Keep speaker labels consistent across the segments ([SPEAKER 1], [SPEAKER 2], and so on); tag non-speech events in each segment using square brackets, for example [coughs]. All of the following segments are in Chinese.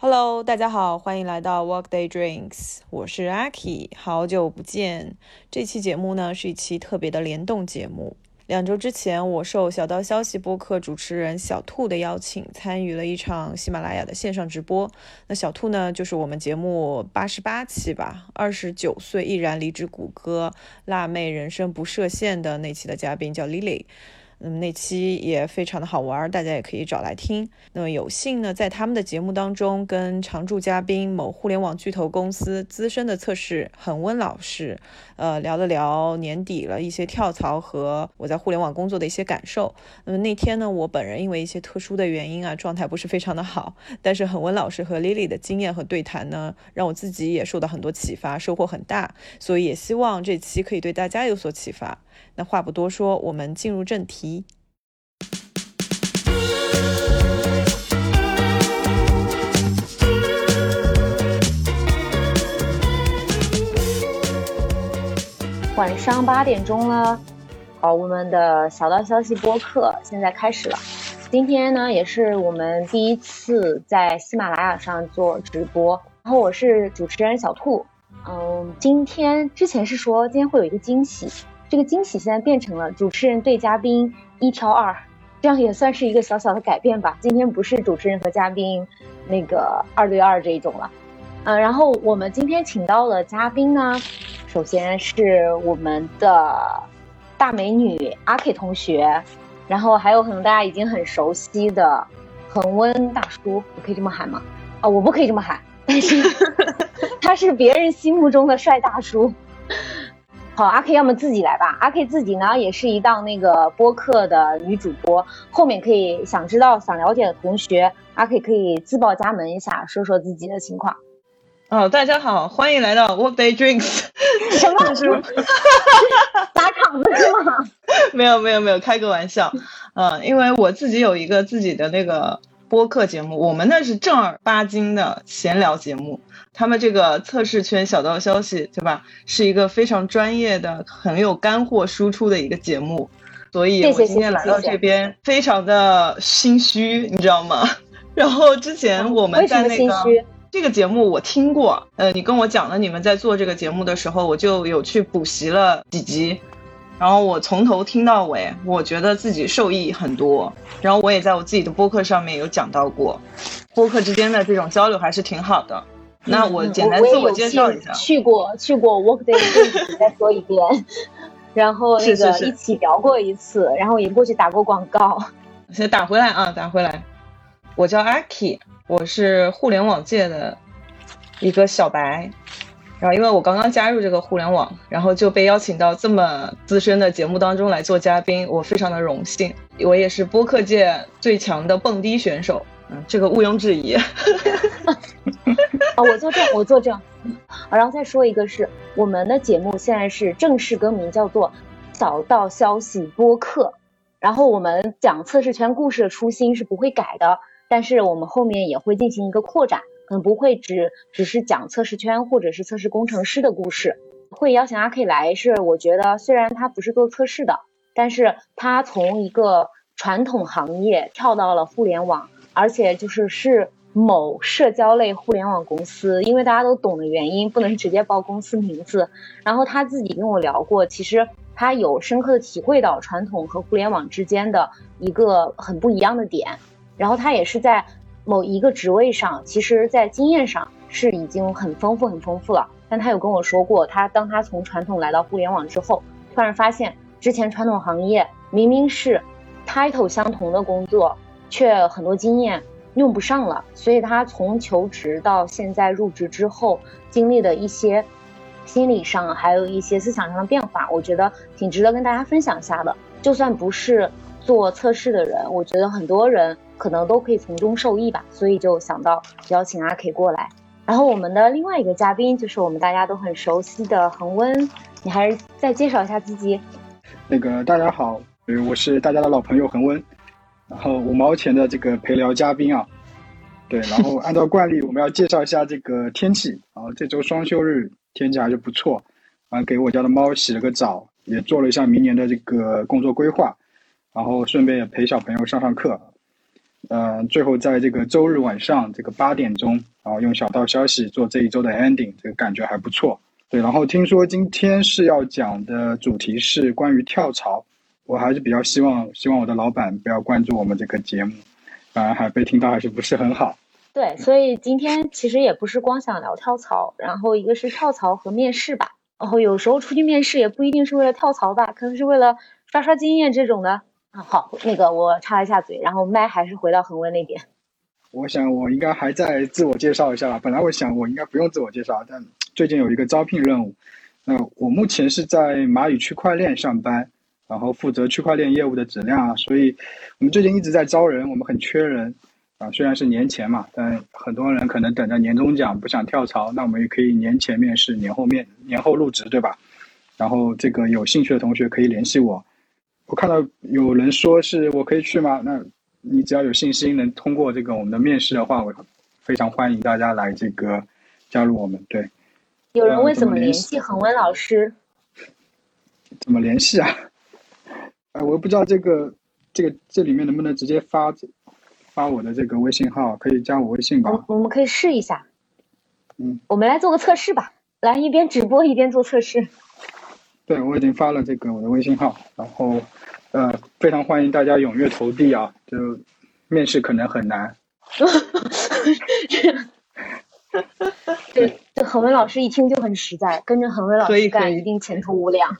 [SPEAKER 1] Hello，大家好，欢迎来到 Workday Drinks，我是阿 K，好久不见。这期节目呢是一期特别的联动节目。两周之前，我受小道消息播客主持人小兔的邀请，参与了一场喜马拉雅的线上直播。那小兔呢，就是我们节目八十八期吧，二十九岁毅然离职谷歌，辣妹人生不设限的那期的嘉宾叫 Lily。嗯，那期也非常的好玩，大家也可以找来听。那么有幸呢，在他们的节目当中，跟常驻嘉宾某互联网巨头公司资深的测试恒温老师，呃，聊了聊年底了一些跳槽和我在互联网工作的一些感受。那么那天呢，我本人因为一些特殊的原因啊，状态不是非常的好。但是恒温老师和 Lily 的经验和对谈呢，让我自己也受到很多启发，收获很大。所以也希望这期可以对大家有所启发。那话不多说，我们进入正题。
[SPEAKER 2] 晚上八点钟了，好，我们的小道消息播客现在开始了。今天呢，也是我们第一次在喜马拉雅上做直播，然后我是主持人小兔。嗯，今天之前是说今天会有一个惊喜。这个惊喜现在变成了主持人对嘉宾一挑二，这样也算是一个小小的改变吧。今天不是主持人和嘉宾那个二对二这一种了，嗯，然后我们今天请到了嘉宾呢，首先是我们的大美女阿 K 同学，然后还有可能大家已经很熟悉的恒温大叔，我可以这么喊吗？啊，我不可以这么喊，但是 [laughs] 他是别人心目中的帅大叔。好，阿 K 要么自己来吧。阿 K 自己呢，也是一档那个播客的女主播。后面可以想知道、想了解的同学，阿 K 可以自报家门一下，说说自己的情况。
[SPEAKER 1] 哦，大家好，欢迎来到 Workday Drinks。
[SPEAKER 2] 什么？[laughs] 打场子是吗？[laughs]
[SPEAKER 1] 没有没有没有，开个玩笑。嗯，因为我自己有一个自己的那个播客节目，我们那是正儿八经的闲聊节目。他们这个测试圈小道消息，对吧？是一个非常专业的、很有干货输出的一个节目，所以我今天来到这边非常的心虚，你知道吗？[laughs] 然后之前我们在那个这个节目我听过，呃，你跟我讲了你们在做这个节目的时候，我就有去补习了几集，然后我从头听到尾，我觉得自己受益很多。然后我也在我自己的播客上面有讲到过，播客之间的这种交流还是挺好的。那我简单自我介绍一下，
[SPEAKER 2] 去过去过 Workday，[laughs] 再说一遍，然后那个一起聊过一次，然后也过去打过广告。[laughs]
[SPEAKER 1] 先打回来啊，打回来。我叫阿 K，我是互联网界的一个小白，然后因为我刚刚加入这个互联网，然后就被邀请到这么资深的节目当中来做嘉宾，我非常的荣幸。我也是播客界最强的蹦迪选手。这个毋庸置疑。啊，
[SPEAKER 2] 我作证，我作证。啊然后再说一个，是我们的节目现在是正式更名，叫做小道消息播客。然后我们讲测试圈故事的初心是不会改的，但是我们后面也会进行一个扩展，可能不会只只是讲测试圈或者是测试工程师的故事。会邀请阿 K 来，是我觉得虽然他不是做测试的，但是他从一个传统行业跳到了互联网。而且就是是某社交类互联网公司，因为大家都懂的原因，不能直接报公司名字。然后他自己跟我聊过，其实他有深刻的体会到传统和互联网之间的一个很不一样的点。然后他也是在某一个职位上，其实在经验上是已经很丰富很丰富了。但他有跟我说过，他当他从传统来到互联网之后，突然发现之前传统行业明明是 title 相同的工作。却很多经验用不上了，所以他从求职到现在入职之后，经历的一些心理上还有一些思想上的变化，我觉得挺值得跟大家分享一下的。就算不是做测试的人，我觉得很多人可能都可以从中受益吧。所以就想到邀请阿 K 过来。然后我们的另外一个嘉宾就是我们大家都很熟悉的恒温，你还是再介绍一下自己。
[SPEAKER 3] 那个大家好，呃，我是大家的老朋友恒温。然后五毛钱的这个陪聊嘉宾啊，对，然后按照惯例，我们要介绍一下这个天气。然后这周双休日天气还是不错，啊，给我家的猫洗了个澡，也做了一下明年的这个工作规划，然后顺便也陪小朋友上上课。呃，最后在这个周日晚上这个八点钟，然后用小道消息做这一周的 ending，这个感觉还不错。对，然后听说今天是要讲的主题是关于跳槽，我还是比较希望希望我的老板不要关注我们这个节目，反而还被听到还是不是很好。
[SPEAKER 2] 对，所以今天其实也不是光想聊跳槽，然后一个是跳槽和面试吧，然后有时候出去面试也不一定是为了跳槽吧，可能是为了刷刷经验这种的。啊，好，那个我插一下嘴，然后麦还是回到恒温那边。
[SPEAKER 3] 我想我应该还在自我介绍一下吧。本来我想我应该不用自我介绍，但最近有一个招聘任务。那我目前是在蚂蚁区块链上班，然后负责区块链业务的质量啊。所以我们最近一直在招人，我们很缺人啊。虽然是年前嘛，但很多人可能等着年终奖不想跳槽，那我们也可以年前面试，年后面年后入职，对吧？然后这个有兴趣的同学可以联系我。我看到有人说是我可以去吗？那你只要有信心能通过这个我们的面试的话，我非常欢迎大家来这个加入我们。对，
[SPEAKER 2] 有人问怎么联系恒温老师？
[SPEAKER 3] 怎么联系啊？哎，我不知道这个这个这里面能不能直接发发我的这个微信号？可以加我微信吧？
[SPEAKER 2] 我们可以试一下。
[SPEAKER 3] 嗯，
[SPEAKER 2] 我们来做个测试吧。来，一边直播一边做测试。
[SPEAKER 3] 对，我已经发了这个我的微信号，然后。呃，非常欢迎大家踊跃投递啊！就面试可能很难。[laughs]
[SPEAKER 2] 对，这恒温老师一听就很实在，跟着恒温老师干，一定前途无量。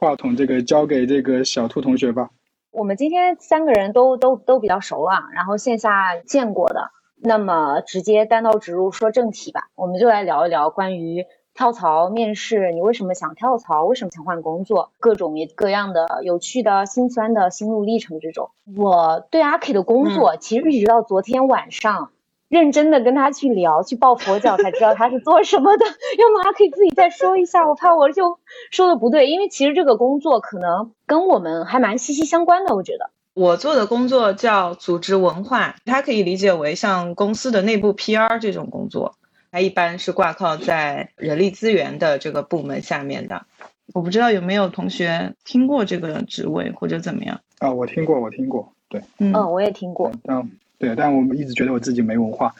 [SPEAKER 3] 话筒这个交给这个小兔同学吧。
[SPEAKER 2] 我们今天三个人都都都比较熟了，然后线下见过的，那么直接单刀直入说正题吧，我们就来聊一聊关于。跳槽面试，你为什么想跳槽？为什么想换工作？各种各样的有趣的、心酸的心路历程这种。我对阿 K 的工作，其实一直到昨天晚上，认真的跟他去聊、去抱佛脚，才知道他是做什么的。[laughs] 要么阿 K 自己再说一下，我怕我就说的不对。因为其实这个工作可能跟我们还蛮息息相关的，我觉得。
[SPEAKER 1] 我做的工作叫组织文化，它可以理解为像公司的内部 PR 这种工作。它一般是挂靠在人力资源的这个部门下面的，我不知道有没有同学听过这个职位或者怎么样
[SPEAKER 3] 啊？我听过，我听过，对，
[SPEAKER 2] 嗯，我也听过，
[SPEAKER 3] 嗯，对，但我们一直觉得我自己没文化，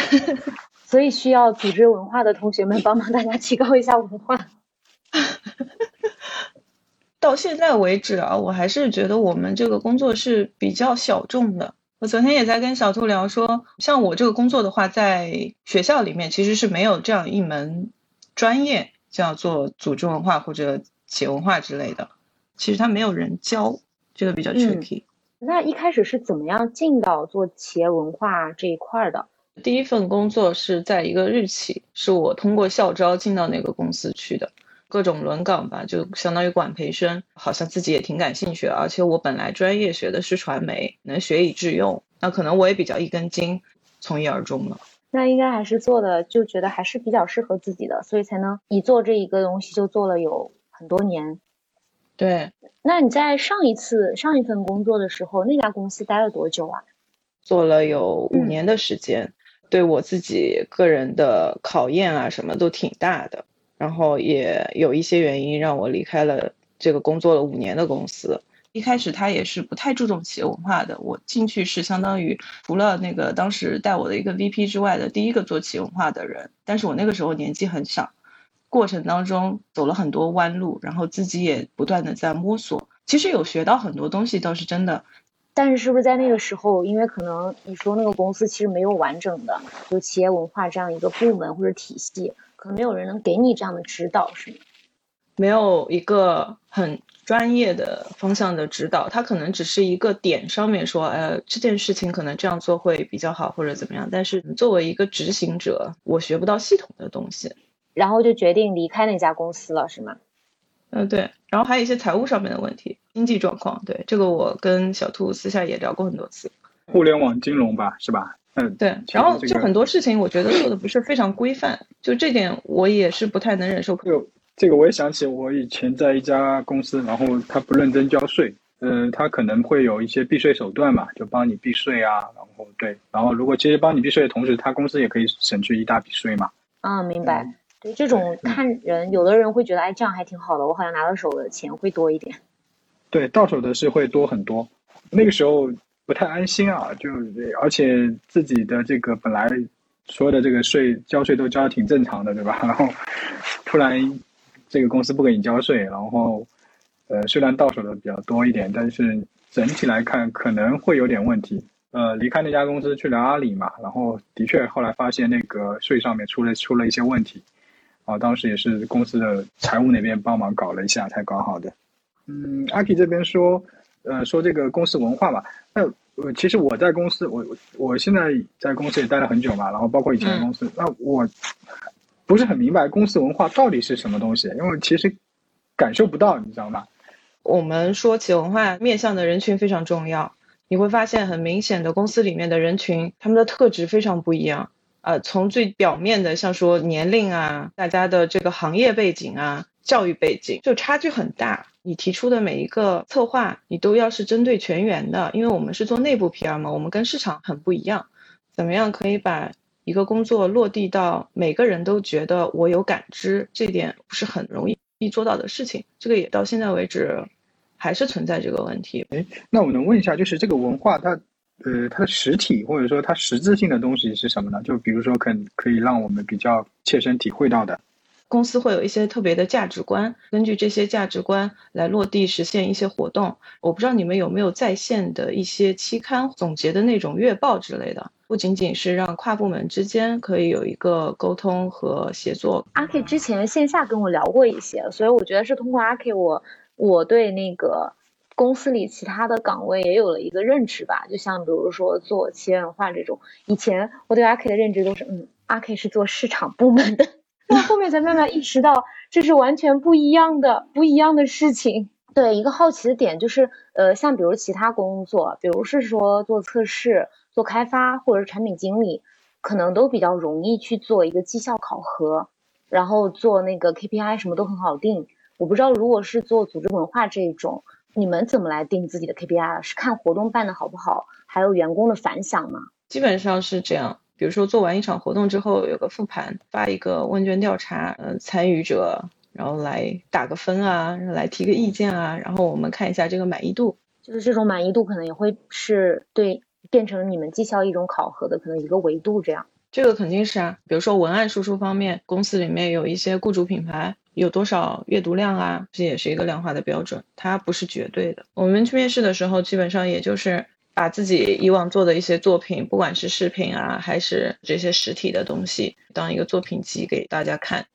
[SPEAKER 3] [laughs]
[SPEAKER 2] 所以需要组织文化的同学们帮忙大家提高一下文化。[laughs]
[SPEAKER 1] 到现在为止啊，我还是觉得我们这个工作是比较小众的。我昨天也在跟小兔聊说，像我这个工作的话，在学校里面其实是没有这样一门专业叫做组织文化或者企业文化之类的，其实它没有人教，这个比较 tricky。
[SPEAKER 2] 那一开始是怎么样进到做企业文化这一块的？
[SPEAKER 1] 第一份工作是在一个日企，是我通过校招进到那个公司去的。各种轮岗吧，就相当于管培生，好像自己也挺感兴趣。而且我本来专业学的是传媒，能学以致用，那可能我也比较一根筋，从一而终了。
[SPEAKER 2] 那应该还是做的，就觉得还是比较适合自己的，所以才能一做这一个东西就做了有很多年。
[SPEAKER 1] 对，
[SPEAKER 2] 那你在上一次上一份工作的时候，那家公司待了多久啊？
[SPEAKER 1] 做了有五年的时间，对我自己个人的考验啊，什么都挺大的。然后也有一些原因让我离开了这个工作了五年的公司。一开始他也是不太注重企业文化的，我进去是相当于除了那个当时带我的一个 VP 之外的第一个做企业文化的人。但是我那个时候年纪很小，过程当中走了很多弯路，然后自己也不断的在摸索。其实有学到很多东西倒是真的，
[SPEAKER 2] 但是是不是在那个时候，因为可能你说那个公司其实没有完整的就企业文化这样一个部门或者体系。可能没有人能给你这样的指导，是吗？
[SPEAKER 1] 没有一个很专业的方向的指导，他可能只是一个点上面说，呃，这件事情可能这样做会比较好，或者怎么样。但是作为一个执行者，我学不到系统的东西，
[SPEAKER 2] 然后就决定离开那家公司了，是吗？
[SPEAKER 1] 嗯，对。然后还有一些财务上面的问题，经济状况，对这个我跟小兔私下也聊过很多次。
[SPEAKER 3] 互联网金融吧，是吧？嗯，
[SPEAKER 1] 对，然后就很多事情，我觉得做的不是非常规范，就这点我也是不太能忍受。
[SPEAKER 3] 就这个我也想起我以前在一家公司，然后他不认真交税，嗯，他可能会有一些避税手段嘛，就帮你避税啊，然后对，然后如果其实帮你避税的同时，他公司也可以省去一大笔税嘛。
[SPEAKER 2] 啊，明白。对，这种看人，有的人会觉得，哎，这样还挺好的，我好像拿到手的钱会多一点。
[SPEAKER 3] 对，到手的是会多很多。那个时候。不太安心啊，就而且自己的这个本来所有的这个税交税都交的挺正常的，对吧？[laughs] 然后突然这个公司不给你交税，然后呃虽然到手的比较多一点，但是整体来看可能会有点问题。呃，离开那家公司去了阿里嘛，然后的确后来发现那个税上面出了出了一些问题，啊，当时也是公司的财务那边帮忙搞了一下才搞好的。嗯，阿 K 这边说，呃，说这个公司文化嘛，那呃，其实我在公司，我我现在在公司也待了很久嘛，然后包括以前的公司，那我不是很明白公司文化到底是什么东西，因为其实感受不到，你知道吗？
[SPEAKER 1] 我们说企业文化面向的人群非常重要。你会发现很明显的公司里面的人群，他们的特质非常不一样。呃，从最表面的，像说年龄啊，大家的这个行业背景啊，教育背景，就差距很大。你提出的每一个策划，你都要是针对全员的，因为我们是做内部 PR 嘛，我们跟市场很不一样。怎么样可以把一个工作落地到每个人都觉得我有感知，这点不是很容易做到的事情。这个也到现在为止。还是存在这个问题。
[SPEAKER 3] 哎，那我能问一下，就是这个文化它，呃，它的实体或者说它实质性的东西是什么呢？就比如说，可可以让我们比较切身体会到的。
[SPEAKER 1] 公司会有一些特别的价值观，根据这些价值观来落地实现一些活动。我不知道你们有没有在线的一些期刊总结的那种月报之类的，不仅仅是让跨部门之间可以有一个沟通和协作。
[SPEAKER 2] 阿 K 之前线下跟我聊过一些，所以我觉得是通过阿 K 我。我对那个公司里其他的岗位也有了一个认知吧，就像比如说做企业文化这种，以前我对阿 K 的认知都是，嗯，阿 K 是做市场部门的，那后面才慢慢意识到这是完全不一样的不一样的事情。对，一个好奇的点就是，呃，像比如其他工作，比如是说做测试、做开发或者是产品经理，可能都比较容易去做一个绩效考核，然后做那个 KPI 什么都很好定。我不知道，如果是做组织文化这种，你们怎么来定自己的 KPI？是看活动办的好不好，还有员工的反响吗？
[SPEAKER 1] 基本上是这样。比如说做完一场活动之后，有个复盘，发一个问卷调查，呃，参与者然后来打个分啊，来提个意见啊，然后我们看一下这个满意度。
[SPEAKER 2] 就是这种满意度可能也会是对变成你们绩效一种考核的可能一个维度这样。
[SPEAKER 1] 这个肯定是啊，比如说文案输出方面，公司里面有一些雇主品牌。有多少阅读量啊？这也是一个量化的标准，它不是绝对的。我们去面试的时候，基本上也就是把自己以往做的一些作品，不管是视频啊，还是这些实体的东西，当一个作品集给大家看。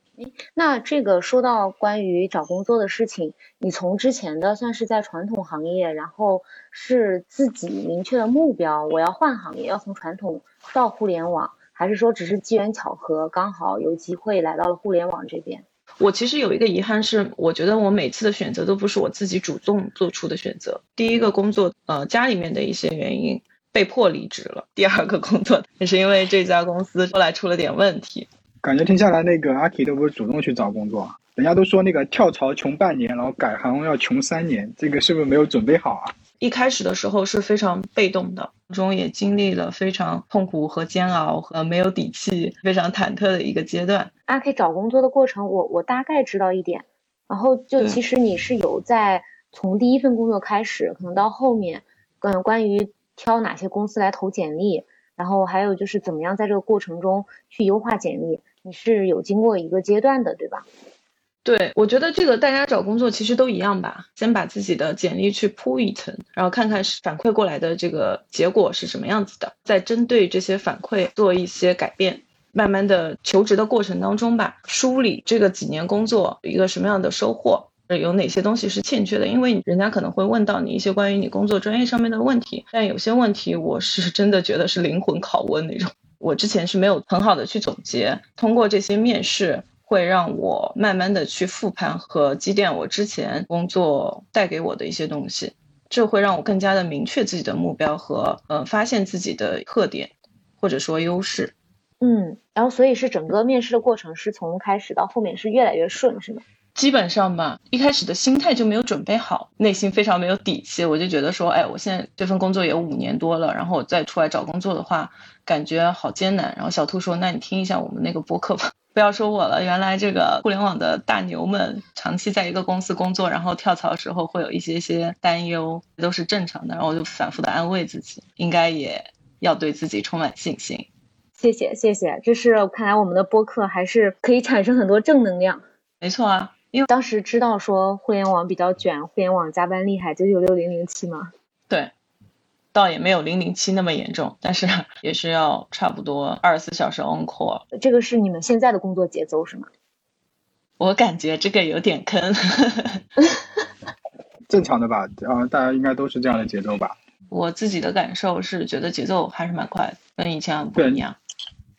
[SPEAKER 2] 那这个说到关于找工作的事情，你从之前的算是在传统行业，然后是自己明确的目标，我要换行业，要从传统到互联网，还是说只是机缘巧合，刚好有机会来到了互联网这边？
[SPEAKER 1] 我其实有一个遗憾是，我觉得我每次的选择都不是我自己主动做出的选择。第一个工作，呃，家里面的一些原因被迫离职了；第二个工作也是因为这家公司后来出了点问题。
[SPEAKER 3] 感觉听下来，那个阿 K 都不是主动去找工作，人家都说那个跳槽穷半年，然后改行要穷三年，这个是不是没有准备好啊？
[SPEAKER 1] 一开始的时候是非常被动的，中也经历了非常痛苦和煎熬和没有底气、非常忐忑的一个阶段。
[SPEAKER 2] 阿 K 找工作的过程，我我大概知道一点。然后就其实你是有在从第一份工作开始，可能到后面，嗯，关于挑哪些公司来投简历，然后还有就是怎么样在这个过程中去优化简历，你是有经过一个阶段的，对吧？
[SPEAKER 1] 对，我觉得这个大家找工作其实都一样吧，先把自己的简历去铺一层，然后看看是反馈过来的这个结果是什么样子的，再针对这些反馈做一些改变。慢慢的求职的过程当中吧，梳理这个几年工作一个什么样的收获，有哪些东西是欠缺的，因为人家可能会问到你一些关于你工作专业上面的问题，但有些问题我是真的觉得是灵魂拷问那种，我之前是没有很好的去总结，通过这些面试。会让我慢慢的去复盘和积淀我之前工作带给我的一些东西，这会让我更加的明确自己的目标和呃发现自己的特点或者说优势。
[SPEAKER 2] 嗯，然后所以是整个面试的过程是从开始到后面是越来越顺是吗？
[SPEAKER 1] 基本上吧，一开始的心态就没有准备好，内心非常没有底气，我就觉得说，哎，我现在这份工作也五年多了，然后我再出来找工作的话，感觉好艰难。然后小兔说，那你听一下我们那个播客吧。不要说我了，原来这个互联网的大牛们长期在一个公司工作，然后跳槽时候会有一些些担忧，都是正常的。然后我就反复的安慰自己，应该也要对自己充满信心。
[SPEAKER 2] 谢谢谢谢，这是看来我们的播客还是可以产生很多正能量。
[SPEAKER 1] 没错啊，
[SPEAKER 2] 因为当时知道说互联网比较卷，互联网加班厉害，九九六零零七嘛。
[SPEAKER 1] 对。倒也没有零零七那么严重，但是 [laughs] 也是要差不多二十四小时 on call。
[SPEAKER 2] 这个是你们现在的工作节奏是吗？
[SPEAKER 1] 我感觉这个有点坑。[laughs]
[SPEAKER 3] 正常的吧，啊，大家应该都是这样的节奏吧。
[SPEAKER 1] 我自己的感受是觉得节奏还是蛮快的，跟以前不一样。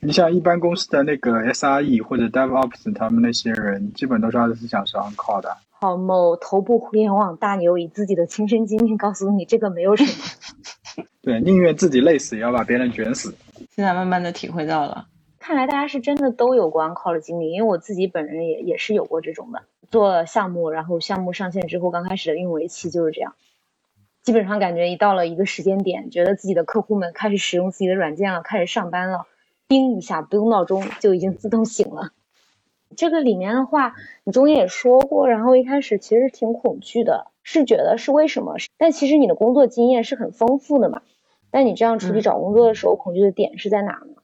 [SPEAKER 3] 你像一般公司的那个 SRE 或者 DevOps，他们那些人基本都是二十四小时 on call 的。
[SPEAKER 2] 好，某头部互联网大牛以自己的亲身经历告诉你，这个没有什么。[laughs]
[SPEAKER 3] 对，宁愿自己累死，也要把别人卷死。
[SPEAKER 1] 现在慢慢的体会到了，
[SPEAKER 2] 看来大家是真的都有过 on call 的经历，因为我自己本人也也是有过这种的。做项目，然后项目上线之后，刚开始的运维期就是这样，基本上感觉一到了一个时间点，觉得自己的客户们开始使用自己的软件了，开始上班了，叮一下不用闹钟就已经自动醒了。这个里面的话，你中间也说过，然后一开始其实挺恐惧的，是觉得是为什么？但其实你的工作经验是很丰富的嘛。但你这样出去找工作的时候，恐惧的点是在哪呢？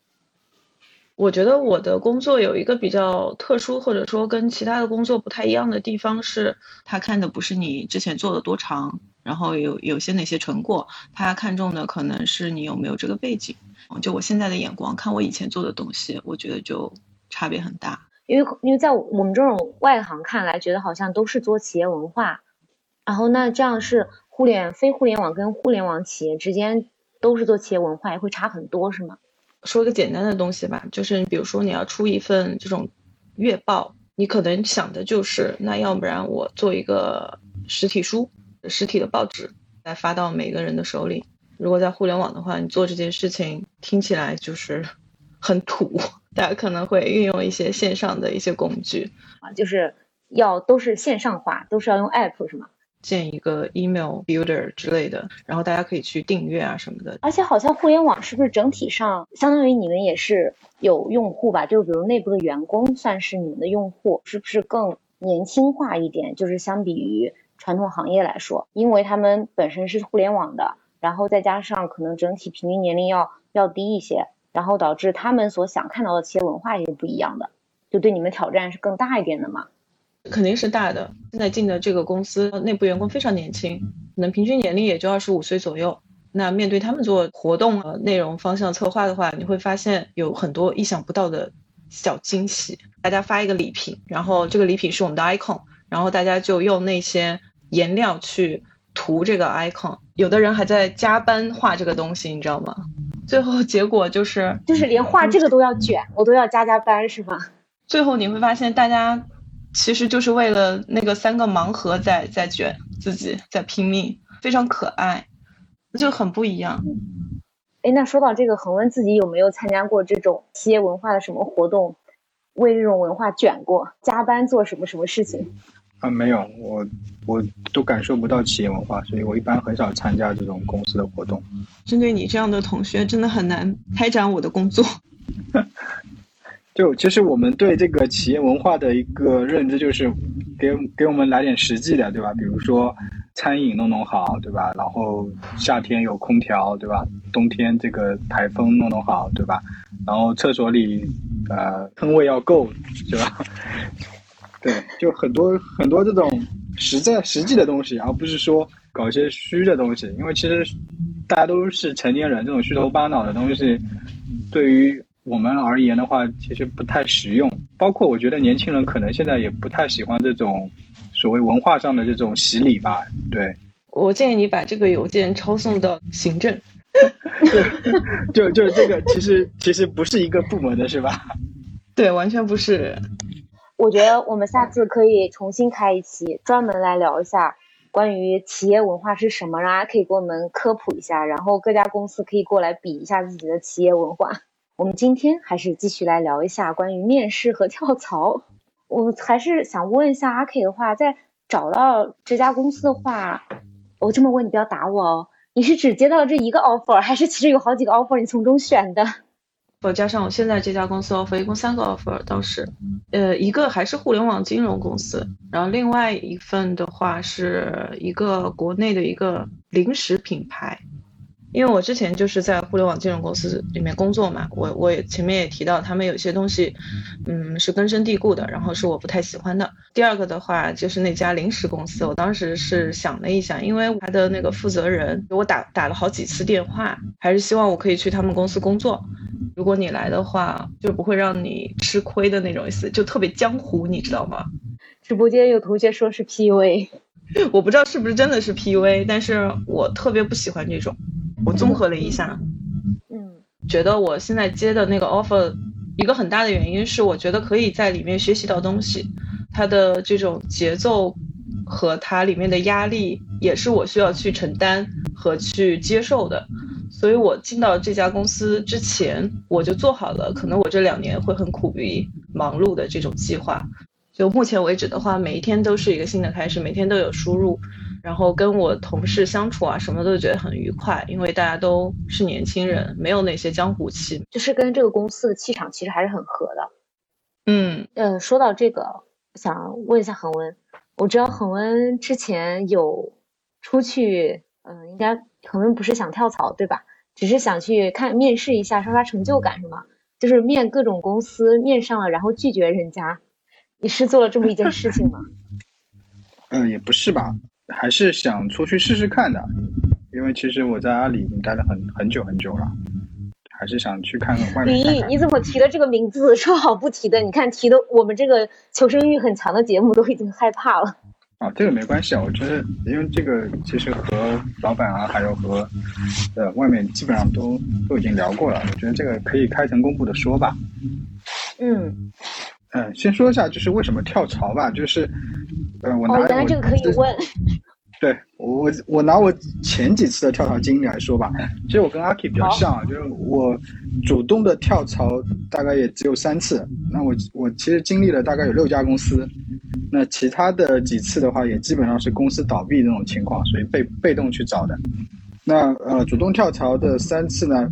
[SPEAKER 1] 我觉得我的工作有一个比较特殊，或者说跟其他的工作不太一样的地方是，他看的不是你之前做的多长，然后有有些哪些成果，他看重的可能是你有没有这个背景。就我现在的眼光看我以前做的东西，我觉得就差别很大。
[SPEAKER 2] 因为因为在我们这种外行看来，觉得好像都是做企业文化，然后那这样是互联非互联网跟互联网企业之间。都是做企业文化，也会差很多，是吗？
[SPEAKER 1] 说一个简单的东西吧，就是你比如说你要出一份这种月报，你可能想的就是，那要不然我做一个实体书、实体的报纸，来发到每个人的手里。如果在互联网的话，你做这件事情听起来就是很土，大家可能会运用一些线上的一些工具
[SPEAKER 2] 啊，就是要都是线上化，都是要用 app 是吗？
[SPEAKER 1] 建一个 email builder 之类的，然后大家可以去订阅啊什么的。
[SPEAKER 2] 而且好像互联网是不是整体上相当于你们也是有用户吧？就比如内部的员工算是你们的用户，是不是更年轻化一点？就是相比于传统行业来说，因为他们本身是互联网的，然后再加上可能整体平均年龄要要低一些，然后导致他们所想看到的企业文化也是不一样的，就对你们挑战是更大一点的嘛？
[SPEAKER 1] 肯定是大的。现在进的这个公司内部员工非常年轻，可能平均年龄也就二十五岁左右。那面对他们做活动、内容方向策划的话，你会发现有很多意想不到的小惊喜。大家发一个礼品，然后这个礼品是我们的 icon，然后大家就用那些颜料去涂这个 icon。有的人还在加班画这个东西，你知道吗？最后结果就是
[SPEAKER 2] 就是连画这个都要卷，我都要加加班，是吧？[laughs]
[SPEAKER 1] 最后你会发现大家。其实就是为了那个三个盲盒在在卷自己在拼命，非常可爱，就很不一样。
[SPEAKER 2] 哎，那说到这个，恒温自己有没有参加过这种企业文化的什么活动，为这种文化卷过，加班做什么什么事情？
[SPEAKER 3] 啊，没有，我我都感受不到企业文化，所以我一般很少参加这种公司的活动。
[SPEAKER 1] 针对你这样的同学，真的很难开展我的工作。[laughs]
[SPEAKER 3] 就其实我们对这个企业文化的一个认知，就是给给我们来点实际的，对吧？比如说餐饮弄弄好，对吧？然后夏天有空调，对吧？冬天这个台风弄弄好，对吧？然后厕所里呃坑位要够，对吧？对，就很多很多这种实在实际的东西，而不是说搞一些虚的东西。因为其实大家都是成年人，这种虚头巴脑的东西，对于。我们而言的话，其实不太实用。包括我觉得年轻人可能现在也不太喜欢这种所谓文化上的这种洗礼吧。对，
[SPEAKER 1] 我建议你把这个邮件抄送到行政。[laughs]
[SPEAKER 3] 就就这个，其实其实不是一个部门的是吧？
[SPEAKER 1] 对，完全不是。
[SPEAKER 2] 我觉得我们下次可以重新开一期，专门来聊一下关于企业文化是什么，大家可以给我们科普一下，然后各家公司可以过来比一下自己的企业文化。我们今天还是继续来聊一下关于面试和跳槽。我还是想问一下阿 K 的话，在找到这家公司的话，我这么问你不要打我哦。你是只接到这一个 offer，还是其实有好几个 offer 你从中选的？
[SPEAKER 1] 加上我现在这家公司 offer，一共三个 offer，当时，呃，一个还是互联网金融公司，然后另外一份的话是一个国内的一个零食品牌。因为我之前就是在互联网金融公司里面工作嘛，我我也前面也提到，他们有些东西，嗯，是根深蒂固的，然后是我不太喜欢的。第二个的话就是那家零食公司，我当时是想了一想，因为他的那个负责人给我打打了好几次电话，还是希望我可以去他们公司工作。如果你来的话，就不会让你吃亏的那种意思，就特别江湖，你知道吗？
[SPEAKER 2] 直播间有同学说是 PUA，
[SPEAKER 1] 我不知道是不是真的是 PUA，但是我特别不喜欢这种。我综合了一下，
[SPEAKER 2] 嗯，
[SPEAKER 1] 觉得我现在接的那个 offer，一个很大的原因是我觉得可以在里面学习到东西，它的这种节奏和它里面的压力也是我需要去承担和去接受的，所以我进到这家公司之前，我就做好了可能我这两年会很苦逼忙碌的这种计划。就目前为止的话，每一天都是一个新的开始，每天都有输入。然后跟我同事相处啊，什么都觉得很愉快，因为大家都是年轻人，没有那些江湖气，
[SPEAKER 2] 就是跟这个公司的气场其实还是很合的。
[SPEAKER 1] 嗯
[SPEAKER 2] 呃，说到这个，想问一下恒温，我知道恒温之前有出去，嗯，应该恒温不是想跳槽对吧？只是想去看面试一下，刷刷成就感是吗？就是面各种公司，面上了然后拒绝人家，你是做了这么一件事情吗？
[SPEAKER 3] 嗯，也不是吧。还是想出去试试看的，因为其实我在阿里已经待了很很久很久了，还是想去看看外面。
[SPEAKER 2] 你你怎么提的这个名字？说好不提的，你看提的我们这个求生欲很强的节目都已经害怕了。
[SPEAKER 3] 啊，这个没关系啊，我觉得因为这个其实和老板啊，还有和呃外面基本上都都已经聊过了，我觉得这个可以开诚公布的说吧。
[SPEAKER 2] 嗯
[SPEAKER 3] 嗯，先说一下就是为什么跳槽吧，就是。呃，我拿
[SPEAKER 2] 原来这个可以问。
[SPEAKER 3] 对我，我拿我前几次的跳槽经历来说吧，其实我跟阿 K 比较像，就是我主动的跳槽大概也只有三次。那我我其实经历了大概有六家公司，那其他的几次的话，也基本上是公司倒闭那种情况，所以被被动去找的。那呃，主动跳槽的三次呢，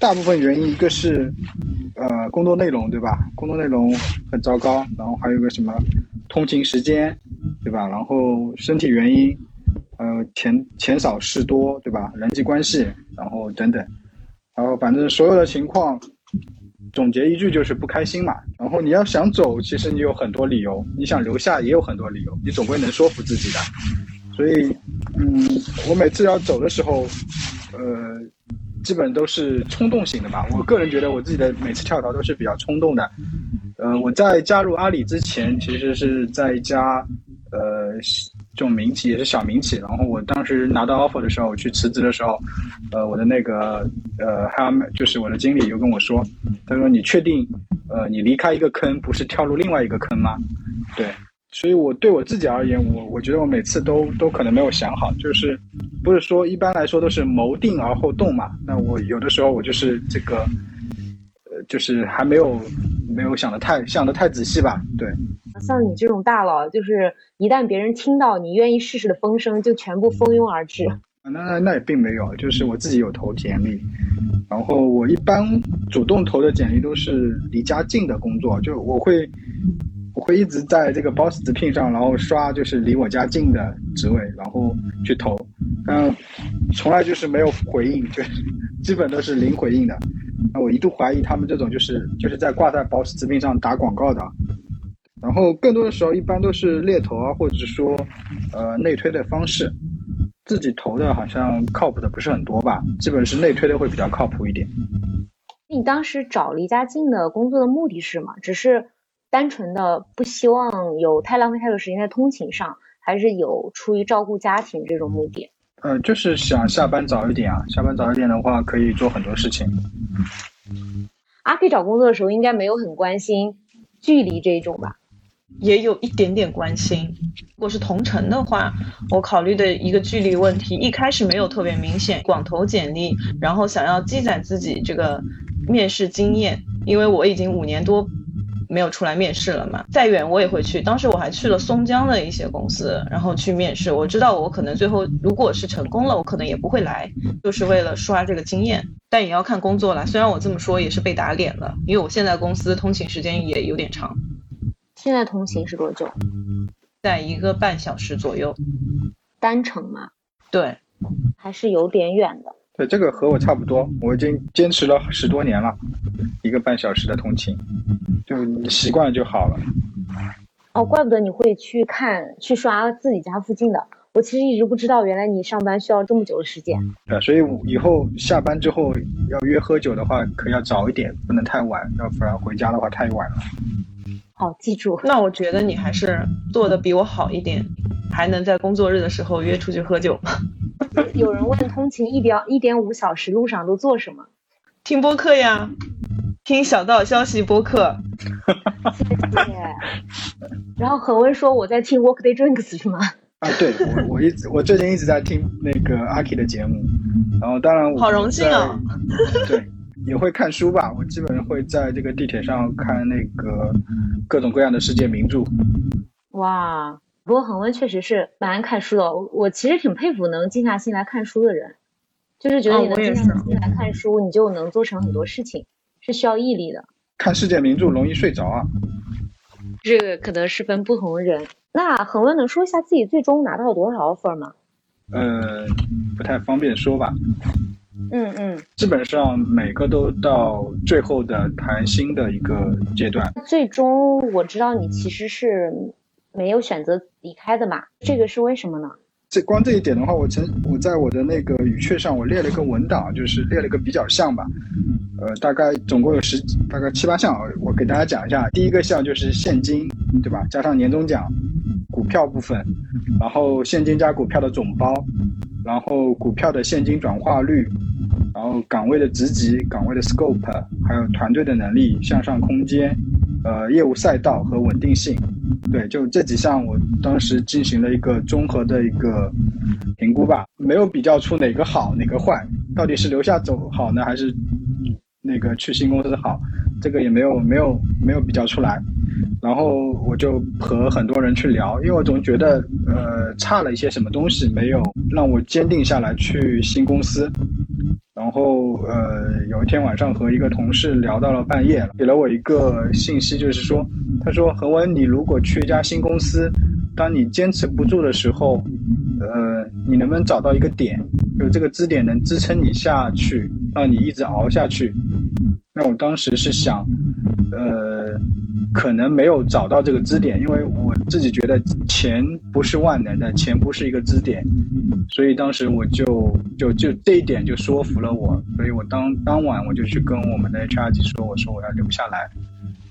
[SPEAKER 3] 大部分原因一个是呃工作内容对吧？工作内容很糟糕，然后还有个什么通勤时间。对吧？然后身体原因，呃，钱钱少事多，对吧？人际关系，然后等等，然后反正所有的情况，总结一句就是不开心嘛。然后你要想走，其实你有很多理由；你想留下也有很多理由，你总归能说服自己的。所以，嗯，我每次要走的时候，呃，基本都是冲动型的吧。我个人觉得我自己的每次跳槽都是比较冲动的。呃，我在加入阿里之前，其实是在一家。呃，这种民企也是小民企，然后我当时拿到 offer 的时候，我去辞职的时候，呃，我的那个呃，hire 就是我的经理又跟我说，他说你确定，呃，你离开一个坑不是跳入另外一个坑吗？对，所以我对我自己而言，我我觉得我每次都都可能没有想好，就是不是说一般来说都是谋定而后动嘛？那我有的时候我就是这个，呃，就是还没有没有想的太想的太仔细吧？对。
[SPEAKER 2] 像你这种大佬，就是一旦别人听到你愿意试试的风声，就全部蜂拥而至。
[SPEAKER 3] 那那也并没有，就是我自己有投简历，然后我一般主动投的简历都是离家近的工作，就我会我会一直在这个 boss 直聘上，然后刷就是离我家近的职位，然后去投，嗯，从来就是没有回应，就基本都是零回应的。那我一度怀疑他们这种就是就是在挂在 boss 直聘上打广告的。然后更多的时候，一般都是猎头啊，或者是说，呃，内推的方式，自己投的好像靠谱的不是很多吧，基本是内推的会比较靠谱一点。
[SPEAKER 2] 你当时找离家近的工作的目的是什么？只是单纯的不希望有太浪费太多时间在通勤上，还是有出于照顾家庭这种目的？
[SPEAKER 3] 呃，就是想下班早一点啊，下班早一点的话可以做很多事情。
[SPEAKER 2] 阿 K 找工作的时候应该没有很关心距离这一种吧？
[SPEAKER 1] 也有一点点关心。如果是同城的话，我考虑的一个距离问题，一开始没有特别明显。广投简历，然后想要积攒自己这个面试经验，因为我已经五年多没有出来面试了嘛。再远我也会去，当时我还去了松江的一些公司，然后去面试。我知道我可能最后如果是成功了，我可能也不会来，就是为了刷这个经验。但也要看工作了。虽然我这么说也是被打脸了，因为我现在公司通勤时间也有点长。
[SPEAKER 2] 现在通勤是多久？
[SPEAKER 1] 在一个半小时左右。
[SPEAKER 2] 单程吗？
[SPEAKER 1] 对，
[SPEAKER 2] 还是有点远的。
[SPEAKER 3] 对，这个和我差不多，我已经坚持了十多年了，一个半小时的通勤，就你习惯了就好了。
[SPEAKER 2] 哦，怪不得你会去看去刷自己家附近的，我其实一直不知道，原来你上班需要这么久的时间。
[SPEAKER 3] 对，所以以后下班之后要约喝酒的话，可要早一点，不能太晚，要不然回家的话太晚了。
[SPEAKER 2] 好，记住。
[SPEAKER 1] 那我觉得你还是做的比我好一点，还能在工作日的时候约出去喝酒吗？
[SPEAKER 2] 有人问通勤一点一点五小时路上都做什么？
[SPEAKER 1] 听播客呀，听小道消息播客。
[SPEAKER 2] 谢谢。[laughs] 然后恒温说我在听 Workday Drinks 是吗？
[SPEAKER 3] 啊，对我我一直我最近一直在听那个阿 K 的节目，然后当然我
[SPEAKER 1] 好荣幸啊。
[SPEAKER 3] 对。也会看书吧，我基本上会在这个地铁上看那个各种各样的世界名著。
[SPEAKER 2] 哇，不过恒温确实是蛮爱看书的，我其实挺佩服能静下心来看书的人，就是觉得你能静下心来看书，你就能做成很多事情，是需要毅力的。
[SPEAKER 3] 看世界名著容易睡着啊。
[SPEAKER 2] 这个可能是分不同人。那恒温能说一下自己最终拿到多少 offer 吗？
[SPEAKER 3] 呃，不太方便说吧。
[SPEAKER 2] 嗯嗯，
[SPEAKER 3] 基本上每个都到最后的谈心的一个阶段。
[SPEAKER 2] 最终我知道你其实是没有选择离开的嘛，这个是为什么呢？
[SPEAKER 3] 这光这一点的话，我曾我在我的那个语雀上，我列了一个文档，就是列了一个比较项吧。呃，大概总共有十大概七八项，我给大家讲一下。第一个项就是现金，对吧？加上年终奖、股票部分，然后现金加股票的总包，然后股票的现金转化率。然后岗位的职级、岗位的 scope，还有团队的能力、向上空间，呃，业务赛道和稳定性，对，就这几项，我当时进行了一个综合的一个评估吧，没有比较出哪个好哪个坏，到底是留下走好呢，还是那个去新公司好，这个也没有没有没有比较出来。然后我就和很多人去聊，因为我总觉得呃差了一些什么东西，没有让我坚定下来去新公司。然后，呃，有一天晚上和一个同事聊到了半夜了，给了我一个信息，就是说，他说恒文，你如果去一家新公司，当你坚持不住的时候，呃，你能不能找到一个点，有这个支点能支撑你下去，让你一直熬下去？那我当时是想，呃。可能没有找到这个支点，因为我自己觉得钱不是万能的，钱不是一个支点，所以当时我就就就这一点就说服了我，所以我当当晚我就去跟我们的 HR 说，我说我要留下来。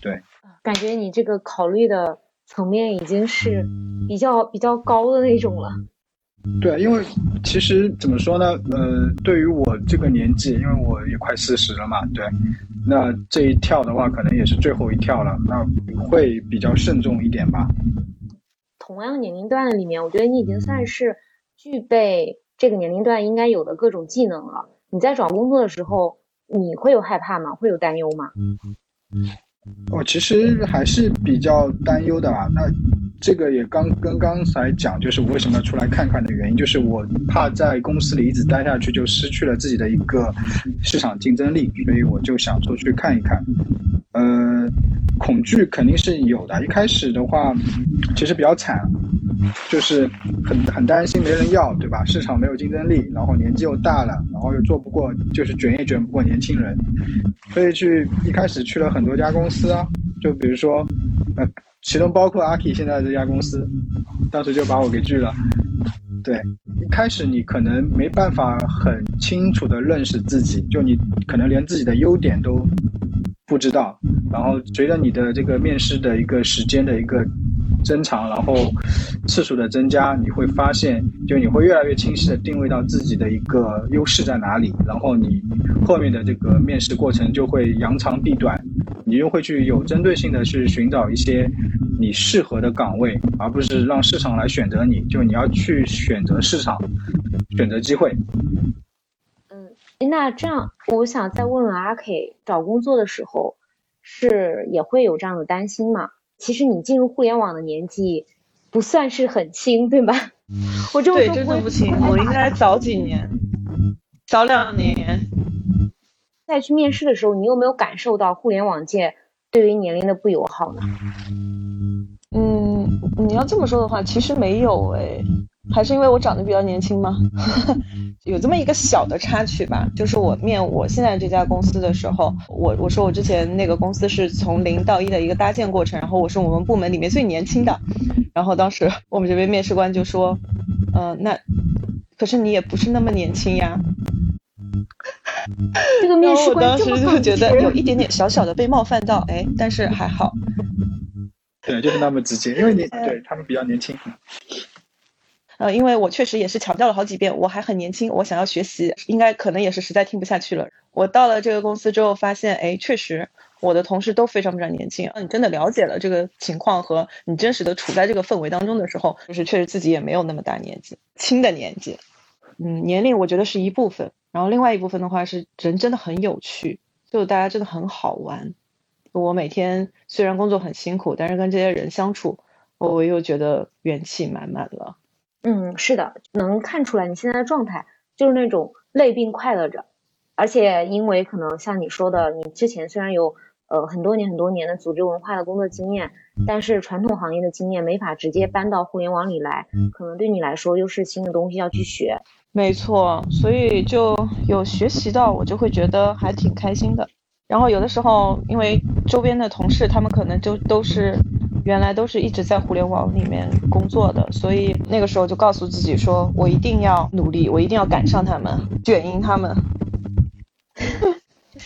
[SPEAKER 3] 对，
[SPEAKER 2] 感觉你这个考虑的层面已经是比较比较高的那种了。
[SPEAKER 3] 对，因为其实怎么说呢？呃，对于我这个年纪，因为我也快四十了嘛，对，那这一跳的话，可能也是最后一跳了，那会比较慎重一点吧。
[SPEAKER 2] 同样年龄段里面，我觉得你已经算是具备这个年龄段应该有的各种技能了。你在找工作的时候，你会有害怕吗？会有担忧吗？
[SPEAKER 3] 我其实还是比较担忧的啊。那这个也刚跟刚才讲，就是我为什么要出来看看的原因，就是我怕在公司里一直待下去就失去了自己的一个市场竞争力，所以我就想出去看一看。呃，恐惧肯定是有的。一开始的话，其实比较惨，就是很很担心没人要，对吧？市场没有竞争力，然后年纪又大了，然后又做不过，就是卷也卷不过年轻人，所以去一开始去了很多家公司啊，就比如说，呃，其中包括阿 K 现在这家公司，当时就把我给拒了。对，一开始你可能没办法很清楚的认识自己，就你可能连自己的优点都。不知道，然后随着你的这个面试的一个时间的一个增长，然后次数的增加，你会发现，就你会越来越清晰的定位到自己的一个优势在哪里，然后你后面的这个面试过程就会扬长避短，你就会去有针对性的去寻找一些你适合的岗位，而不是让市场来选择你，就你要去选择市场，选择机会。
[SPEAKER 2] 嗯那这样，我想再问问阿 K，找工作的时候是也会有这样的担心吗。其实你进入互联网的年纪不算是很轻，对吧？我这么
[SPEAKER 1] 说真的不轻，我应该早几年，早两年。
[SPEAKER 2] 再去面试的时候，你有没有感受到互联网界对于年龄的不友好呢？
[SPEAKER 1] 嗯，你要这么说的话，其实没有哎。还是因为我长得比较年轻吗？[laughs] 有这么一个小的插曲吧，就是我面我现在这家公司的时候，我我说我之前那个公司是从零到一的一个搭建过程，然后我是我们部门里面最年轻的，然后当时我们这边面试官就说，嗯，那可是你也不是那么年轻呀。
[SPEAKER 2] 这个面试官
[SPEAKER 1] 当时就觉得有一点点小小的被冒犯到，哎，但是还好。
[SPEAKER 3] 对，就是那么直接，因为你对他们比较年轻。
[SPEAKER 1] 呃，因为我确实也是强调了好几遍，我还很年轻，我想要学习，应该可能也是实在听不下去了。我到了这个公司之后，发现，哎，确实我的同事都非常非常年轻。你真的了解了这个情况和你真实的处在这个氛围当中的时候，就是确实自己也没有那么大年纪，轻的年纪。嗯，年龄我觉得是一部分，然后另外一部分的话是人真的很有趣，就大家真的很好玩。我每天虽然工作很辛苦，但是跟这些人相处，我又觉得元气满满了。
[SPEAKER 2] 嗯，是的，能看出来你现在的状态就是那种累并快乐着，而且因为可能像你说的，你之前虽然有呃很多年很多年的组织文化的工作经验，但是传统行业的经验没法直接搬到互联网里来，可能对你来说又是新的东西要去学。
[SPEAKER 1] 没错，所以就有学习到，我就会觉得还挺开心的。然后有的时候，因为周边的同事他们可能就都是。原来都是一直在互联网里面工作的，所以那个时候就告诉自己说，我一定要努力，我一定要赶上他们，卷赢他们。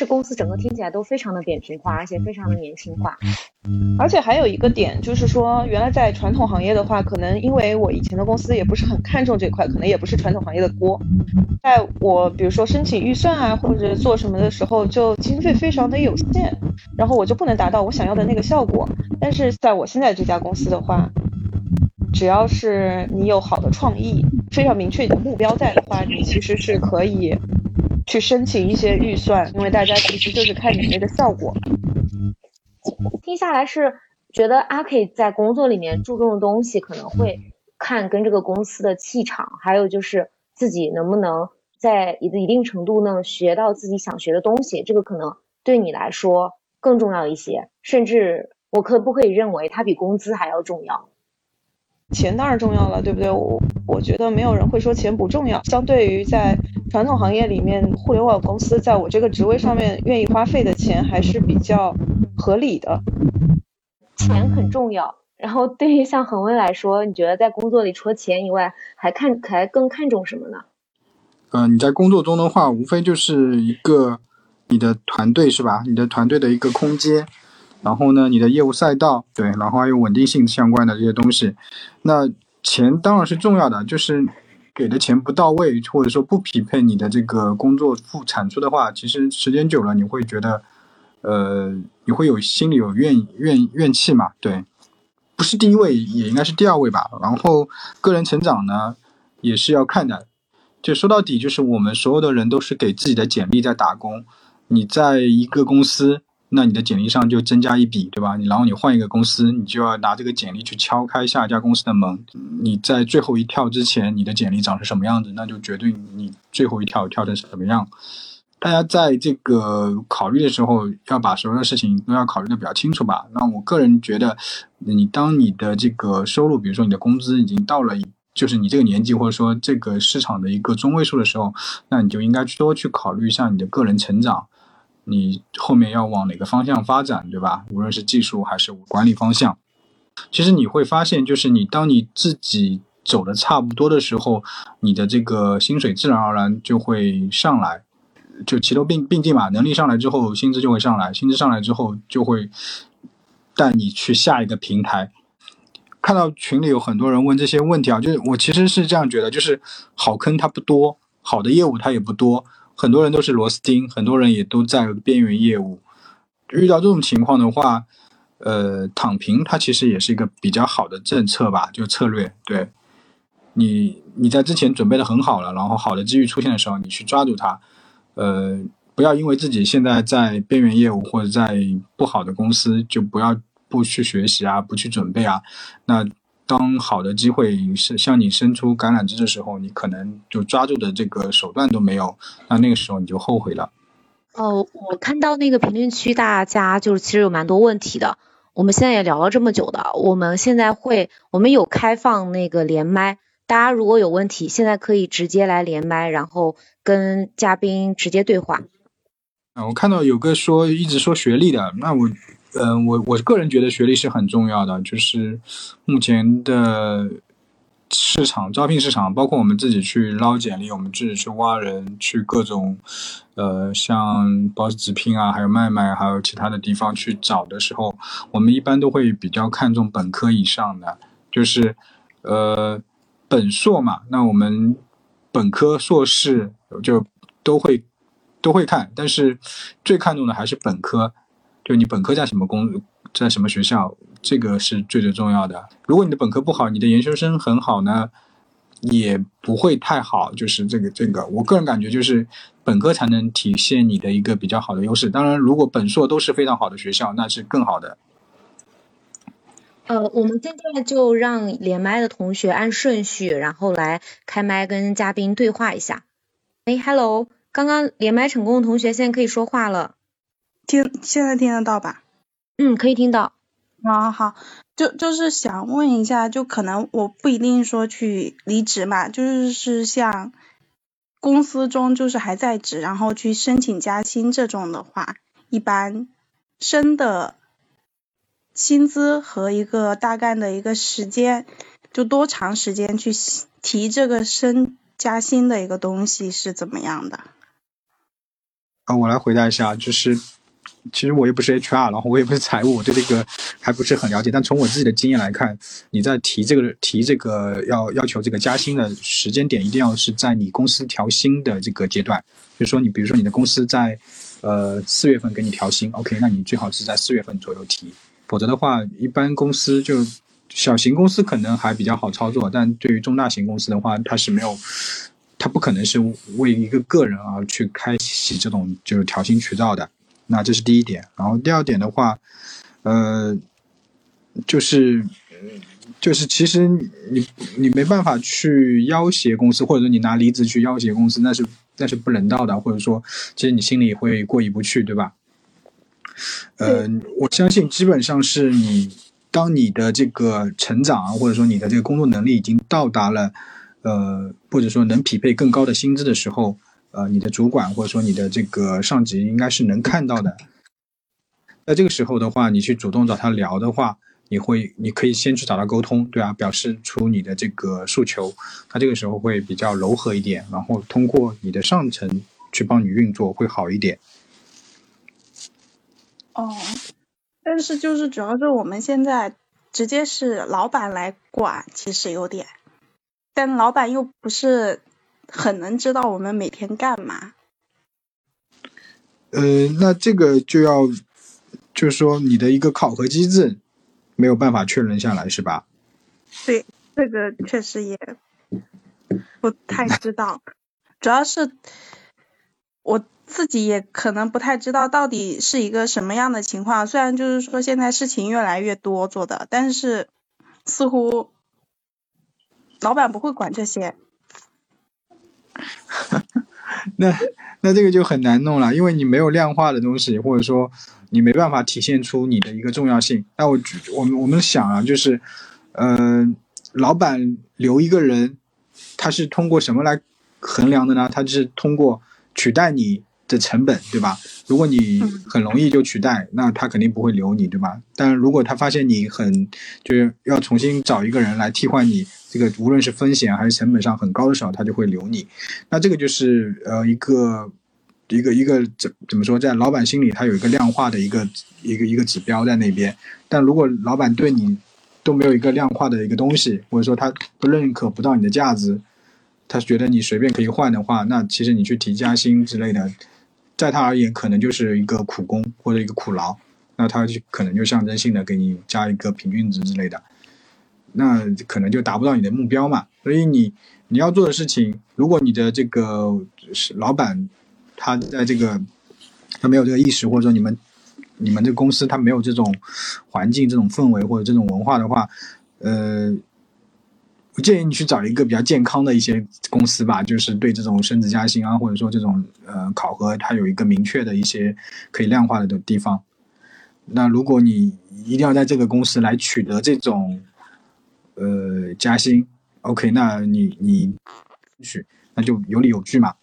[SPEAKER 2] 就是公司整个听起来都非常的扁平化，而且非常的年轻化。
[SPEAKER 1] 而且还有一个点就是说，原来在传统行业的话，可能因为我以前的公司也不是很看重这块，可能也不是传统行业的锅。在我比如说申请预算啊，或者做什么的时候，就经费非常的有限，然后我就不能达到我想要的那个效果。但是在我现在这家公司的话，只要是你有好的创意，非常明确的目标在的话，你其实是可以。去申请一些预算，因为大家其实就是看你那个效果。
[SPEAKER 2] 听下来是觉得阿 K 在工作里面注重的东西，可能会看跟这个公司的气场，还有就是自己能不能在一一定程度呢学到自己想学的东西，这个可能对你来说更重要一些。甚至我可不可以认为它比工资还要重要？
[SPEAKER 1] 钱当然重要了，对不对？我我觉得没有人会说钱不重要。相对于在传统行业里面，互联网公司在我这个职位上面愿意花费的钱还是比较合理的。
[SPEAKER 2] 钱很重要。然后对于像恒温来说，你觉得在工作里除了钱以外，还看还更看重什么呢？
[SPEAKER 3] 嗯，你在工作中的话，无非就是一个你的团队是吧？你的团队的一个空间。然后呢，你的业务赛道对，然后还有稳定性相关的这些东西，那钱当然是重要的，就是给的钱不到位，或者说不匹配你的这个工作付产出的话，其实时间久了你会觉得，呃，你会有心里有怨怨怨气嘛？对，不是第一位也应该是第二位吧。然后个人成长呢也是要看的，就说到底就是我们所有的人都是给自己的简历在打工，你在一个公司。那你的简历上就增加一笔，对吧？你然后你换一个公司，你就要拿这个简历去敲开下一家公司的门。你在最后一跳之前，你的简历长成什么样子，那就决定你最后一跳跳成什么样。大家在这个考虑的时候，要把所有的事情都要考虑的比较清楚吧。那我个人觉得，你当你的这个收入，比如说你的工资已经到了，就是你这个年纪或者说这个市场的一个中位数的时候，那你就应该多去考虑一下你的个人成长。你后面要往哪个方向发展，对吧？无论是技术还是管理方向，其实你会发现，就是你当你自己走的差不多的时候，你的这个薪水自然而然就会上来，就齐头并并进嘛。能力上来之后，薪资就会上来，薪资上来之后就会带你去下一个平台。看到群里有很多人问这些问题啊，就是我其实是这样觉得，就是好坑它不多，好的业务它也不多。很多人都是螺丝钉，很多人也都在边缘业务。遇到这种情况的话，呃，躺平它其实也是一个比较好的政策吧，就策略。对，你你在之前准备的很好了，然后好的机遇出现的时候，你去抓住它。呃，不要因为自己现在在边缘业务或者在不好的公司，就不要不去学习啊，不去准备啊。那当好的机会是向你伸出橄榄枝的时候，你可能就抓住的这个手段都没有，那那个时候你就后悔了。
[SPEAKER 2] 哦，我看到那个评论区大家就是其实有蛮多问题的。我们现在也聊了这么久的，我们现在会我们有开放那个连麦，大家如果有问题，现在可以直接来连麦，然后跟嘉宾直接对话。
[SPEAKER 3] 啊，我看到有个说一直说学历的，那我，嗯，我我个人觉得学历是很重要的，就是目前的市场招聘市场，包括我们自己去捞简历，我们自己去挖人，去各种，呃，像包子直聘啊，还有麦麦，还有其他的地方去找的时候，我们一般都会比较看重本科以上的，就是，呃，本硕嘛，那我们本科、硕士就都会。都会看，但是最看重的还是本科，就你本科在什么工，在什么学校，这个是最最重要的。如果你的本科不好，你的研究生很好呢，也不会太好。就是这个这个，我个人感觉就是本科才能体现你的一个比较好的优势。当然，如果本硕都是非常好的学校，那是更好的。
[SPEAKER 2] 呃，我们现在就让连麦的同学按顺序，然后来开麦跟嘉宾对话一下。哎，Hello。刚刚连麦成功的同学，现在可以说话了。
[SPEAKER 4] 听，现在听得到吧？
[SPEAKER 2] 嗯，可以听到。
[SPEAKER 4] 啊，好，就就是想问一下，就可能我不一定说去离职嘛，就是是像公司中就是还在职，然后去申请加薪这种的话，一般升的薪资和一个大概的一个时间，就多长时间去提这个升加薪的一个东西是怎么样的？
[SPEAKER 3] 啊，我来回答一下，就是其实我又不是 HR，然后我也不是财务，我对这个还不是很了解。但从我自己的经验来看，你在提这个提这个要要求这个加薪的时间点，一定要是在你公司调薪的这个阶段。就说你比如说你的公司在呃四月份给你调薪，OK，那你最好是在四月份左右提，否则的话，一般公司就小型公司可能还比较好操作，但对于中大型公司的话，它是没有。他不可能是为一个个人而去开启这种就是调薪渠道的，那这是第一点。然后第二点的话，呃，就是就是其实你你没办法去要挟公司，或者说你拿离职去要挟公司，那是那是不人道的，或者说其实你心里会过意不去，对吧？呃，我相信基本上是你当你的这个成长或者说你的这个工作能力已经到达了。呃，或者说能匹配更高的薪资的时候，呃，你的主管或者说你的这个上级应该是能看到的。在这个时候的话，你去主动找他聊的话，你会，你可以先去找他沟通，对啊，表示出你的这个诉求，他这个时候会比较柔和一点，然后通过你的上层去帮你运作会好一点。
[SPEAKER 4] 哦，但是就是主要是我们现在直接是老板来管，其实有点。但老板又不是很能知道我们每天干嘛。
[SPEAKER 3] 呃，那这个就要，就是说你的一个考核机制没有办法确认下来，是吧？
[SPEAKER 4] 对，这个确实也不太知道，主要是我自己也可能不太知道到底是一个什么样的情况。虽然就是说现在事情越来越多做的，但是似乎。老板不会管这些，[laughs]
[SPEAKER 3] 那那这个就很难弄了，因为你没有量化的东西，或者说你没办法体现出你的一个重要性。那我我们我们想啊，就是，嗯，老板留一个人，他是通过什么来衡量的呢？他是通过取代你。的成本对吧？如果你很容易就取代，那他肯定不会留你，对吧？但如果他发现你很就是要重新找一个人来替换你，这个无论是风险还是成本上很高的时候，他就会留你。那这个就是呃一个一个一个怎怎么说，在老板心里他有一个量化的一个一个一个指标在那边。但如果老板对你都没有一个量化的一个东西，或者说他不认可不到你的价值，他觉得你随便可以换的话，那其实你去提加薪之类的。在他而言，可能就是一个苦工或者一个苦劳，那他就可能就象征性的给你加一个平均值之类的，那可能就达不到你的目标嘛。所以你你要做的事情，如果你的这个是老板，他在这个他没有这个意识，或者说你们你们这个公司他没有这种环境、这种氛围或者这种文化的话，呃，我建议你去找一个比较健康的一些公司吧，就是对这种升职加薪啊，或者说这种呃考核，它有一个明确的一些可以量化的的地方。那如果你一定要在这个公司来取得这种呃加薪，OK，那你你去那就有理有据嘛。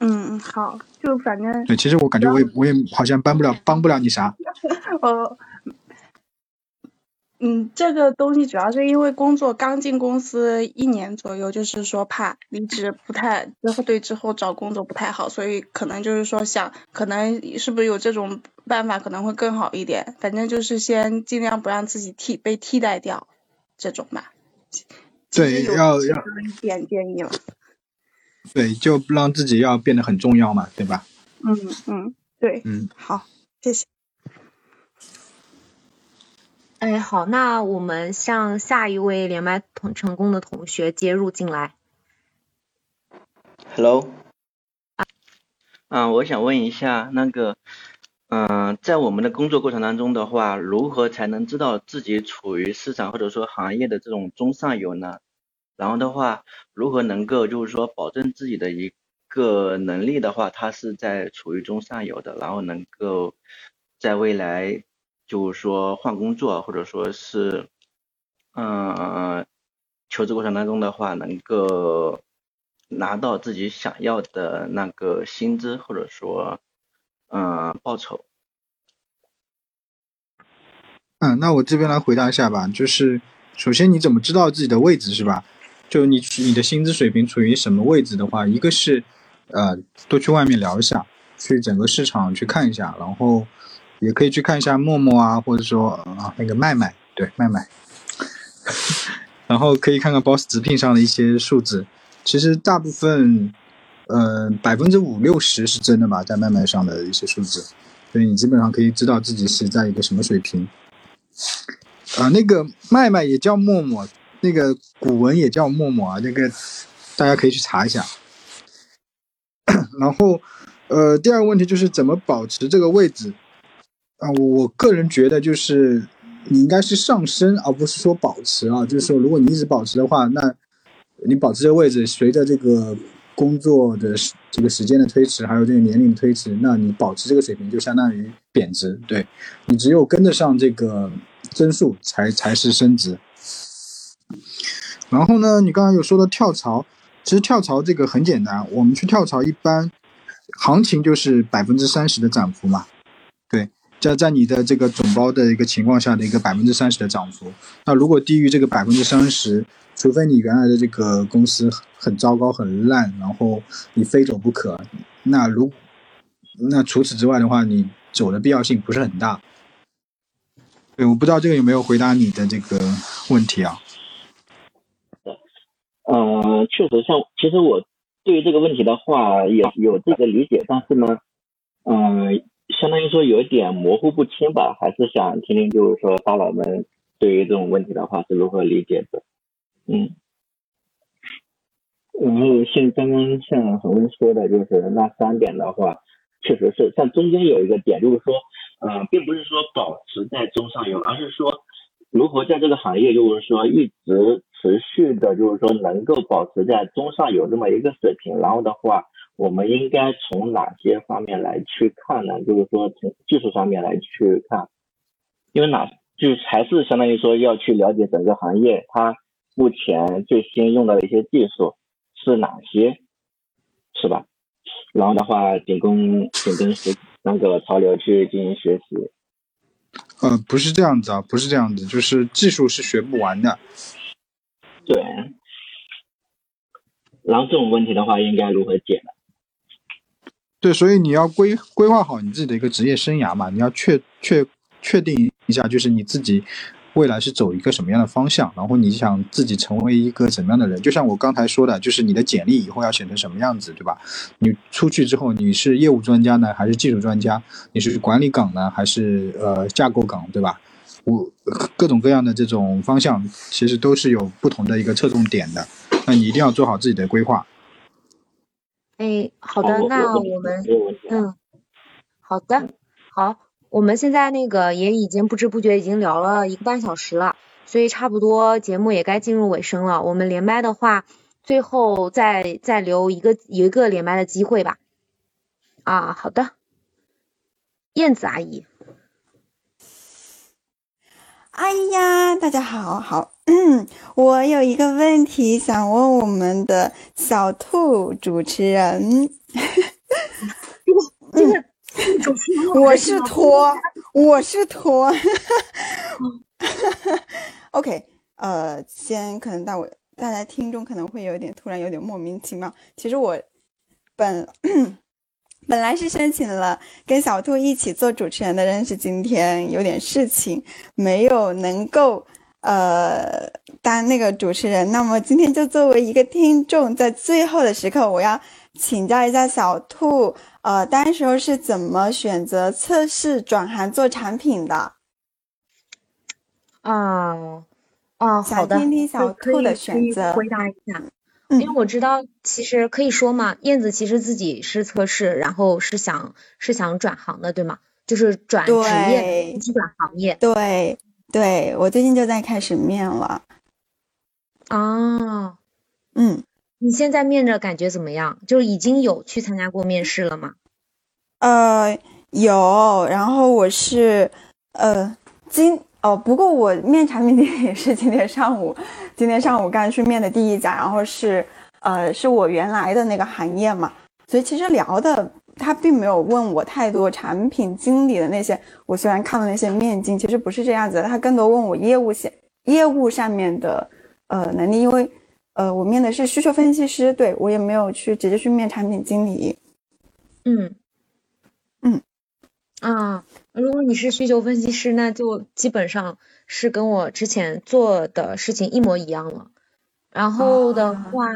[SPEAKER 4] 嗯，好，就反正
[SPEAKER 3] 对，其实我感觉我也我也好像帮不了帮不了你啥。[laughs]
[SPEAKER 4] 呃，嗯，这个东西主要是因为工作刚进公司一年左右，就是说怕离职不太之后对之后找工作不太好，所以可能就是说想可能是不是有这种办法可能会更好一点。反正就是先尽量不让自己替被替代掉这种吧。
[SPEAKER 3] 对，要要
[SPEAKER 4] 一点建议了。
[SPEAKER 3] 对，就让自己要变得很重要嘛，对吧？
[SPEAKER 4] 嗯嗯，对，
[SPEAKER 3] 嗯，
[SPEAKER 4] 好，谢谢。
[SPEAKER 2] 哎，好，那我们向下一位连麦同成功的同学接入进来。
[SPEAKER 5] Hello，啊，我想问一下，那个，嗯、在我们的工作过程当中的话，如何才能知道自己处于市场或者说行业的这种中上游呢？然后的话，如何能够就是说保证自己的一个能力的话，它是在处于中上游的，然后能够在未来就是说换工作或者说是，嗯、求职过程当中的话，能够拿到自己想要的那个薪资或者说，嗯、报酬。
[SPEAKER 3] 嗯，那我这边来回答一下吧，就是首先你怎么知道自己的位置是吧？就你你的薪资水平处于什么位置的话，一个是呃多去外面聊一下，去整个市场去看一下，然后也可以去看一下陌陌啊，或者说啊那个麦麦，对麦麦，[laughs] 然后可以看看 Boss 直聘上的一些数字，其实大部分呃百分之五六十是真的吧，在麦麦上的一些数字，所以你基本上可以知道自己是在一个什么水平。啊、那个麦麦也叫陌陌，那个古文也叫陌陌啊，这个大家可以去查一下。[coughs] 然后，呃，第二个问题就是怎么保持这个位置啊？我个人觉得就是你应该是上升，而不是说保持啊。就是说，如果你一直保持的话，那你保持这个位置，随着这个工作的这个时间的推迟，还有这个年龄的推迟，那你保持这个水平就相当于贬值。对你只有跟得上这个增速，才才是升值。然后呢，你刚刚有说到跳槽，其实跳槽这个很简单，我们去跳槽一般行情就是百分之三十的涨幅嘛，在在你的这个总包的一个情况下的一个百分之三十的涨幅。那如果低于这个百分之三十，除非你原来的这个公司很糟糕很烂，然后你非走不可，那如那除此之外的话，你走的必要性不是很大。对，我不知道这个有没有回答你的这个问题啊？
[SPEAKER 5] 呃，确实像，其实我对于这个问题的话也有这个理解，但是呢，嗯、相当于说有一点模糊不清吧，还是想听听，就是说大佬们对于这种问题的话是如何理解的，嗯。然后像刚刚像恒温说的，就是那三点的话，确实是像中间有一个点，就是说，呃，并不是说保持在中上游，而是说如何在这个行业，就是说一直持续的，就是说能够保持在中上游这么一个水平。然后的话，我们应该从哪些方面来去看呢？就是说从技术上面来去看，因为哪就是还是相当于说要去了解整个行业它目前最新用到的一些技术是哪些，是吧？然后的话，仅供紧跟时那个潮流去进行学习。
[SPEAKER 3] 呃，不是这样子啊，不是这样子，就是技术是学不完的。
[SPEAKER 5] 对。然后这种问题的话，应该如何解呢？
[SPEAKER 3] 对，所以你要规规划好你自己的一个职业生涯嘛，你要确确确定一下，就是你自己未来是走一个什么样的方向，然后你想自己成为一个怎么样的人。就像我刚才说的，就是你的简历以后要写成什么样子，对吧？你出去之后，你是业务专家呢，还是技术专家？你是管理岗呢，还是呃架构岗，对吧？我各种各样的这种方向，其实都是有不同的一个侧重点的。那你一定要做好自己的规划。
[SPEAKER 2] 哎，好的，那
[SPEAKER 5] 我
[SPEAKER 2] 我们。嗯好的，好，我们现在那个也已经不知不觉已经聊了一个半小时了，所以差不多节目也该进入尾声了。我们连麦的话，最后再再留一个一个连麦的机会吧。啊，好的，燕子阿姨。
[SPEAKER 6] 哎呀，大家好，好，嗯我有一个问题想问我们的小兔主持人。[laughs]
[SPEAKER 2] 这个主持人，
[SPEAKER 6] 我是托，我是托。[laughs] OK，呃，先可能大我大家听众可能会有点突然有点莫名其妙。其实我本 [coughs] 本来是申请了跟小兔一起做主持人的，但是今天有点事情没有能够呃当那个主持人。那么今天就作为一个听众，在最后的时刻，我要请教一下小兔。呃，当时候是怎么选择测试转行做产品的？
[SPEAKER 2] 啊啊，好的，
[SPEAKER 6] 听听小兔的选择，
[SPEAKER 2] 回答一下。因为我知道，其实可以说嘛，燕子其实自己是测试，然后是想是想转行的，对吗？就是转职业，去转行业。
[SPEAKER 6] 对对，我最近就在开始面了。
[SPEAKER 2] 哦，
[SPEAKER 6] 嗯。
[SPEAKER 2] 你现在面着感觉怎么样？就是已经有去参加过面试了吗？
[SPEAKER 6] 呃，有。然后我是呃今哦，不过我面产品经理也是今天上午，今天上午刚去面的第一家，然后是呃是我原来的那个行业嘛，所以其实聊的他并没有问我太多产品经理的那些，我虽然看了那些面经，其实不是这样子的，他更多问我业务线业务上面的呃能力，因为。呃，我面的是需求分析师，对我也没有去直接去面产品经理。
[SPEAKER 2] 嗯
[SPEAKER 6] 嗯
[SPEAKER 2] 啊，如果你是需求分析师，那就基本上是跟我之前做的事情一模一样了。然后的话，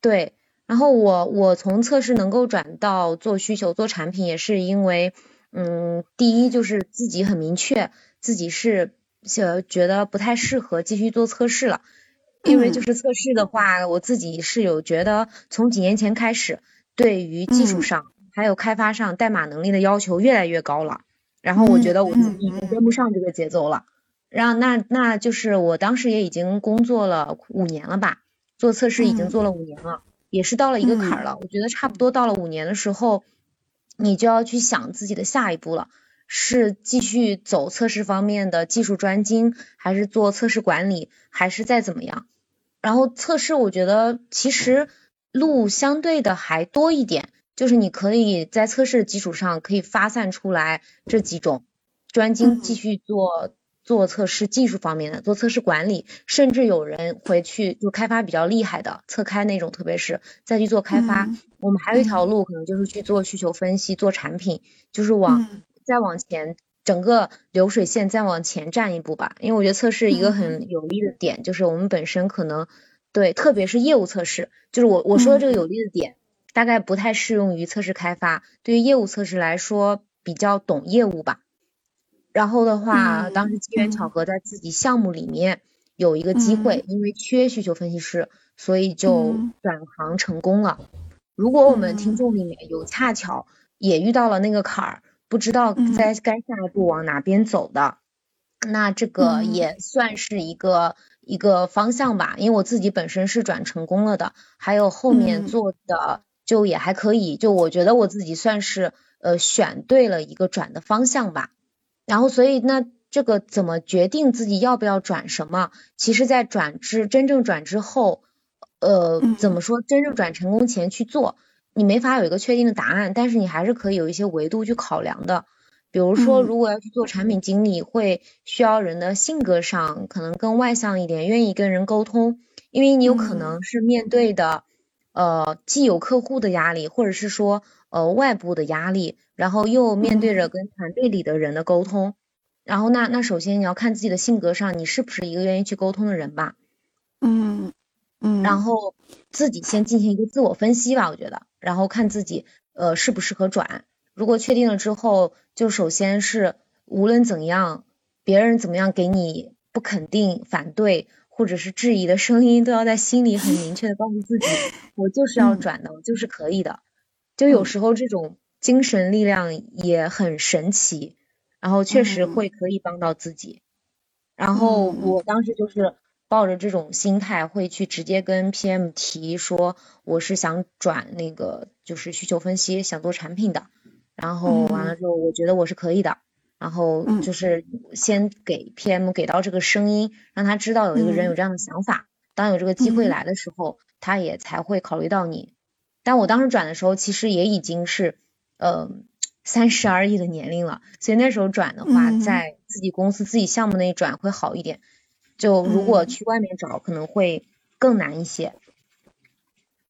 [SPEAKER 2] 对，然后我我从测试能够转到做需求做产品，也是因为，嗯，第一就是自己很明确自己是呃觉得不太适合继续做测试了。因为就是测试的话，我自己是有觉得，从几年前开始，对于技术上还有开发上代码能力的要求越来越高了。然后我觉得我自己已经跟不上这个节奏了。然后那那就是我当时也已经工作了五年了吧，做测试已经做了五年了，也是到了一个坎儿了。我觉得差不多到了五年的时候，你就要去想自己的下一步了，是继续走测试方面的技术专精，还是做测试管理，还是再怎么样？然后测试，我觉得其实路相对的还多一点，就是你可以在测试的基础上可以发散出来这几种，专精继续做做测试技术方面的，做测试管理，甚至有人回去就开发比较厉害的测开那种，特别是再去做开发。我们还有一条路，可能就是去做需求分析，做产品，就是往再往前。整个流水线再往前站一步吧，因为我觉得测试一个很有利的点，就是我们本身可能对，特别是业务测试，就是我我说的这个有利的点，大概不太适用于测试开发，对于业务测试来说比较懂业务吧。然后的话，当时机缘巧合在自己项目里面有一个机会，因为缺需求分析师，所以就转行成功了。如果我们听众里面有恰巧也遇到了那个坎儿。不知道该该下一步往哪边走的，那这个也算是一个一个方向吧。因为我自己本身是转成功了的，还有后面做的就也还可以，就我觉得我自己算是呃选对了一个转的方向吧。然后所以那这个怎么决定自己要不要转什么？其实，在转之真正转之后，呃，怎么说？真正转成功前去做。你没法有一个确定的答案，但是你还是可以有一些维度去考量的。比如说，如果要去做产品经理，会需要人的性格上可能更外向一点，愿意跟人沟通，因为你有可能是面对的呃既有客户的压力，或者是说呃外部的压力，然后又面对着跟团队里的人的沟通，然后那那首先你要看自己的性格上，你是不是一个愿意去沟通的人吧？
[SPEAKER 6] 嗯嗯，
[SPEAKER 2] 然后自己先进行一个自我分析吧，我觉得。然后看自己呃适不适合转，如果确定了之后，就首先是无论怎样，别人怎么样给你不肯定、反对或者是质疑的声音，都要在心里很明确的告诉自己，[laughs] 我就是要转的，我就是可以的。就有时候这种精神力量也很神奇，然后确实会可以帮到自己。然后我当时就是抱着这种心态，会去直接跟 PM 提说，我是想转那个就是需求分析，想做产品的。然后完了之后，我觉得我是可以的。然后就是先给 PM 给到这个声音，让他知道有一个人有这样的想法。当有这个机会来的时候，他也才会考虑到你。但我当时转的时候，其实也已经是呃三十而已的年龄了，所以那时候转的话，在自己公司自己项目内转会好一点。就如果去外面找，可能会更难一些。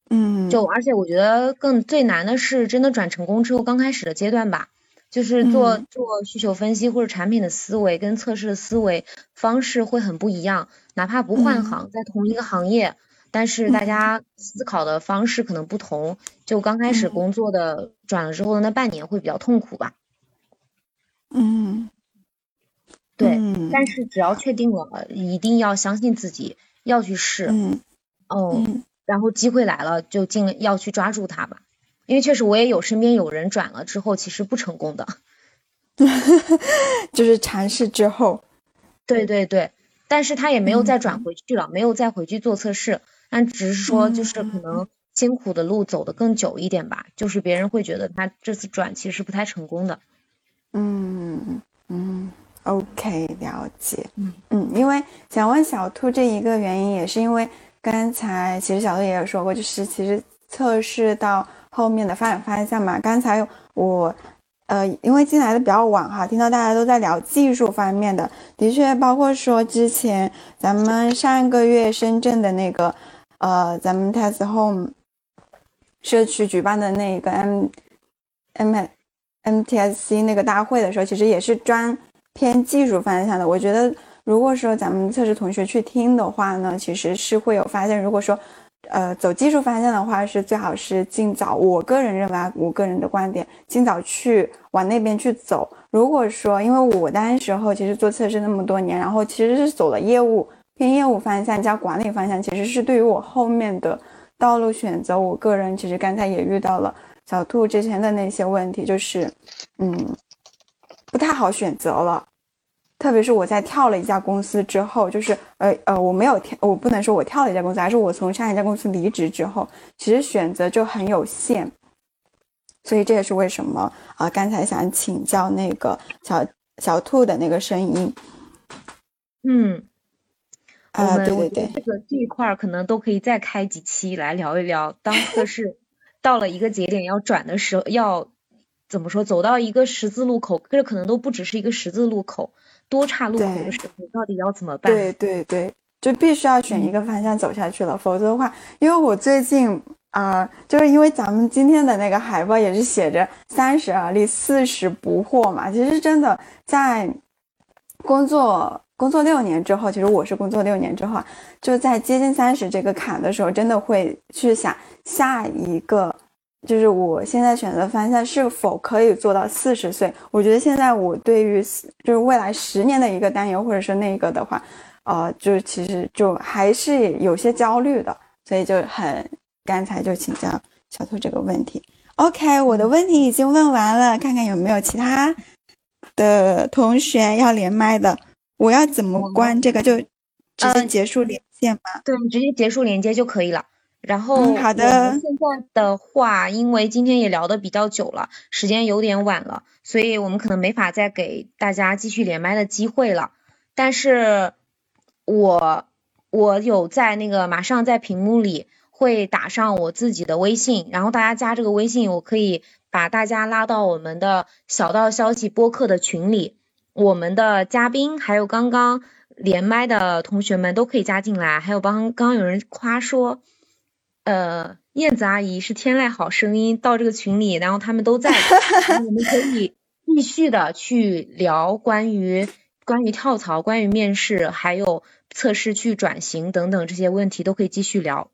[SPEAKER 6] 嗯。
[SPEAKER 2] 就而且我觉得更最难的是真的转成功之后刚开始的阶段吧。就是做做需求分析或者产品的思维跟测试的思维方式会很不一样，哪怕不换行，在同一个行业，但是大家思考的方式可能不同。就刚开始工作的转了之后的那半年会比较痛苦吧。
[SPEAKER 6] 嗯，
[SPEAKER 2] 对，但是只要确定了，一定要相信自己，要去试。
[SPEAKER 6] 嗯，
[SPEAKER 2] 哦，然后机会来了就尽要去抓住它吧。因为确实我也有身边有人转了之后其实不成功的，[laughs]
[SPEAKER 6] 就是尝试之后，
[SPEAKER 2] 对对对，但是他也没有再转回去了，没有再回去做测试，但只是说就是可能辛苦的路走得更久一点吧，就是别人会觉得他这次转其实不太成功的。
[SPEAKER 6] 嗯嗯，OK，了解。嗯嗯，因为想问小兔这一个原因，也是因为刚才其实小兔也有说过，就是其实测试到。后面的发展方向嘛，刚才我，呃，因为进来的比较晚哈，听到大家都在聊技术方面的，的确，包括说之前咱们上个月深圳的那个，呃，咱们 Test Home 社区举办的那个 M M M T S C 那个大会的时候，其实也是专偏技术方向的。我觉得，如果说咱们测试同学去听的话呢，其实是会有发现，如果说。呃，走技术方向的话，是最好是尽早。我个人认为，啊，我个人的观点，尽早去往那边去走。如果说，因为我当时候其实做测试那么多年，然后其实是走了业务偏业务方向加管理方向，其实是对于我后面的道路选择，我个人其实刚才也遇到了小兔之前的那些问题，就是嗯，不太好选择了。特别是我在跳了一家公司之后，就是呃呃，我没有跳，我不能说我跳了一家公司，而是我从上一家公司离职之后，其实选择就很有限。所以这也是为什么啊，刚才想请教那个小小兔的那个声音。
[SPEAKER 2] 嗯，
[SPEAKER 6] 啊，对对对，
[SPEAKER 2] 这个这一块儿可能都可以再开几期来聊一聊。当测试到了一个节点要转的时候，要怎么说？走到一个十字路口，这可能都不只是一个十字路口。多岔路口的时候，到底要怎么办？
[SPEAKER 6] 对对对，就必须要选一个方向走下去了，否则的话，因为我最近啊，就是因为咱们今天的那个海报也是写着三十而立，四十不惑嘛。其实真的在工作工作六年之后，其实我是工作六年之后，就在接近三十这个坎的时候，真的会去想下一个。就是我现在选择方向是否可以做到四十岁？我觉得现在我对于就是未来十年的一个担忧，或者是那个的话，呃，就其实就还是有些焦虑的，所以就很刚才就请教小兔这个问题。OK，我的问题已经问完了，看看有没有其他的同学要连麦的。我要怎么关这个？就直接结束连线吗？
[SPEAKER 2] 对，直接结束连接就可以了。然后
[SPEAKER 6] 好的，
[SPEAKER 2] 现在的话，因为今天也聊的比较久了，时间有点晚了，所以我们可能没法再给大家继续连麦的机会了。但是，我我有在那个马上在屏幕里会打上我自己的微信，然后大家加这个微信，我可以把大家拉到我们的小道消息播客的群里，我们的嘉宾还有刚刚连麦的同学们都可以加进来，还有帮刚刚有人夸说。呃，燕子阿姨是天籁好声音到这个群里，然后他们都在，[laughs] 我们可以继续的去聊关于关于跳槽、关于面试，还有测试去转型等等这些问题都可以继续聊。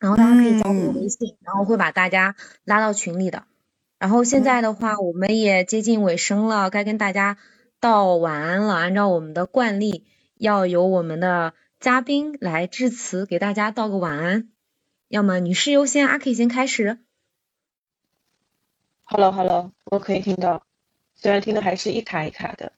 [SPEAKER 2] 然后大家可以加我微信，然后会把大家拉到群里的。然后现在的话，我们也接近尾声了，该跟大家道晚安了。按照我们的惯例，要由我们的嘉宾来致辞，给大家道个晚安。要么女士优先，阿 K 先开始。
[SPEAKER 1] Hello，Hello，我可以听到，虽然听的还是一卡一卡的。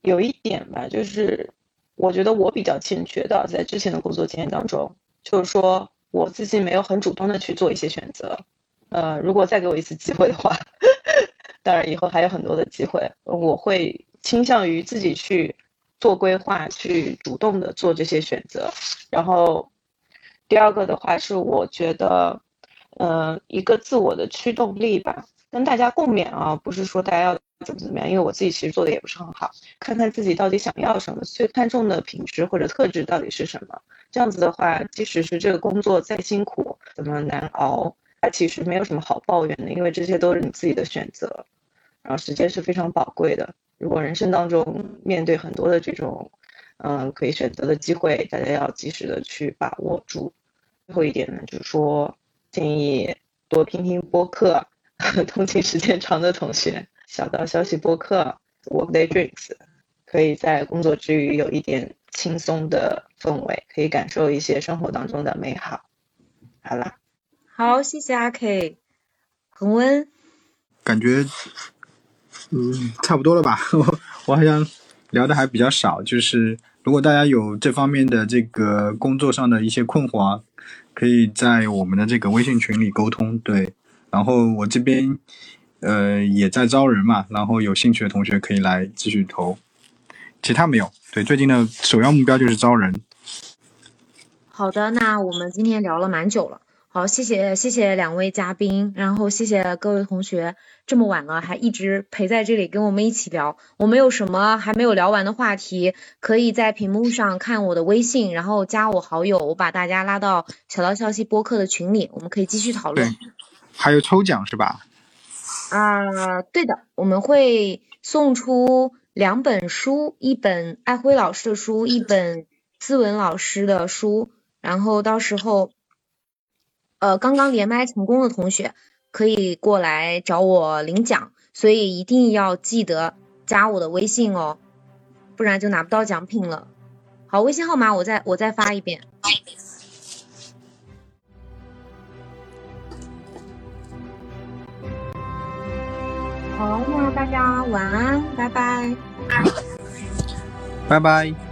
[SPEAKER 1] 有一点吧，就是我觉得我比较欠缺的，在之前的工作经验当中，就是说我自己没有很主动的去做一些选择。呃，如果再给我一次机会的话，[laughs] 当然以后还有很多的机会，我会倾向于自己去做规划，去主动的做这些选择。然后第二个的话是，我觉得，呃，一个自我的驱动力吧。跟大家共勉啊，不是说大家要怎么怎么样，因为我自己其实做的也不是很好。看看自己到底想要什么，最看重的品质或者特质到底是什么。这样子的话，即使是这个工作再辛苦，怎么难熬，它其实没有什么好抱怨的，因为这些都是你自己的选择。然后时间是非常宝贵的，如果人生当中面对很多的这种，嗯，可以选择的机会，大家要及时的去把握住。最后一点呢，就是说建议多听听播客。[laughs] 通勤时间长的同学，小道消息播客，Workday Drinks，可以在工作之余有一点轻松的氛围，可以感受一些生活当中的美好。好啦，
[SPEAKER 2] 好，谢谢阿 K，恒温，
[SPEAKER 3] 感觉，嗯，差不多了吧？[laughs] 我我好像聊的还比较少，就是如果大家有这方面的这个工作上的一些困惑啊，可以在我们的这个微信群里沟通。对。然后我这边，呃，也在招人嘛，然后有兴趣的同学可以来继续投，其他没有。对，最近的首要目标就是招人。
[SPEAKER 2] 好的，那我们今天聊了蛮久了，好，谢谢谢谢两位嘉宾，然后谢谢各位同学，这么晚了还一直陪在这里跟我们一起聊。我们有什么还没有聊完的话题，可以在屏幕上看我的微信，然后加我好友，我把大家拉到小道消息播客的群里，我们可以继续讨论。
[SPEAKER 3] 还有抽奖是吧？
[SPEAKER 2] 啊，对的，我们会送出两本书，一本艾辉老师的书，一本思文老师的书。然后到时候，呃，刚刚连麦成功的同学可以过来找我领奖，所以一定要记得加我的微信哦，不然就拿不到奖品了。好，微信号码我再我再发一遍。好，那大家晚安，拜拜，
[SPEAKER 3] 拜拜。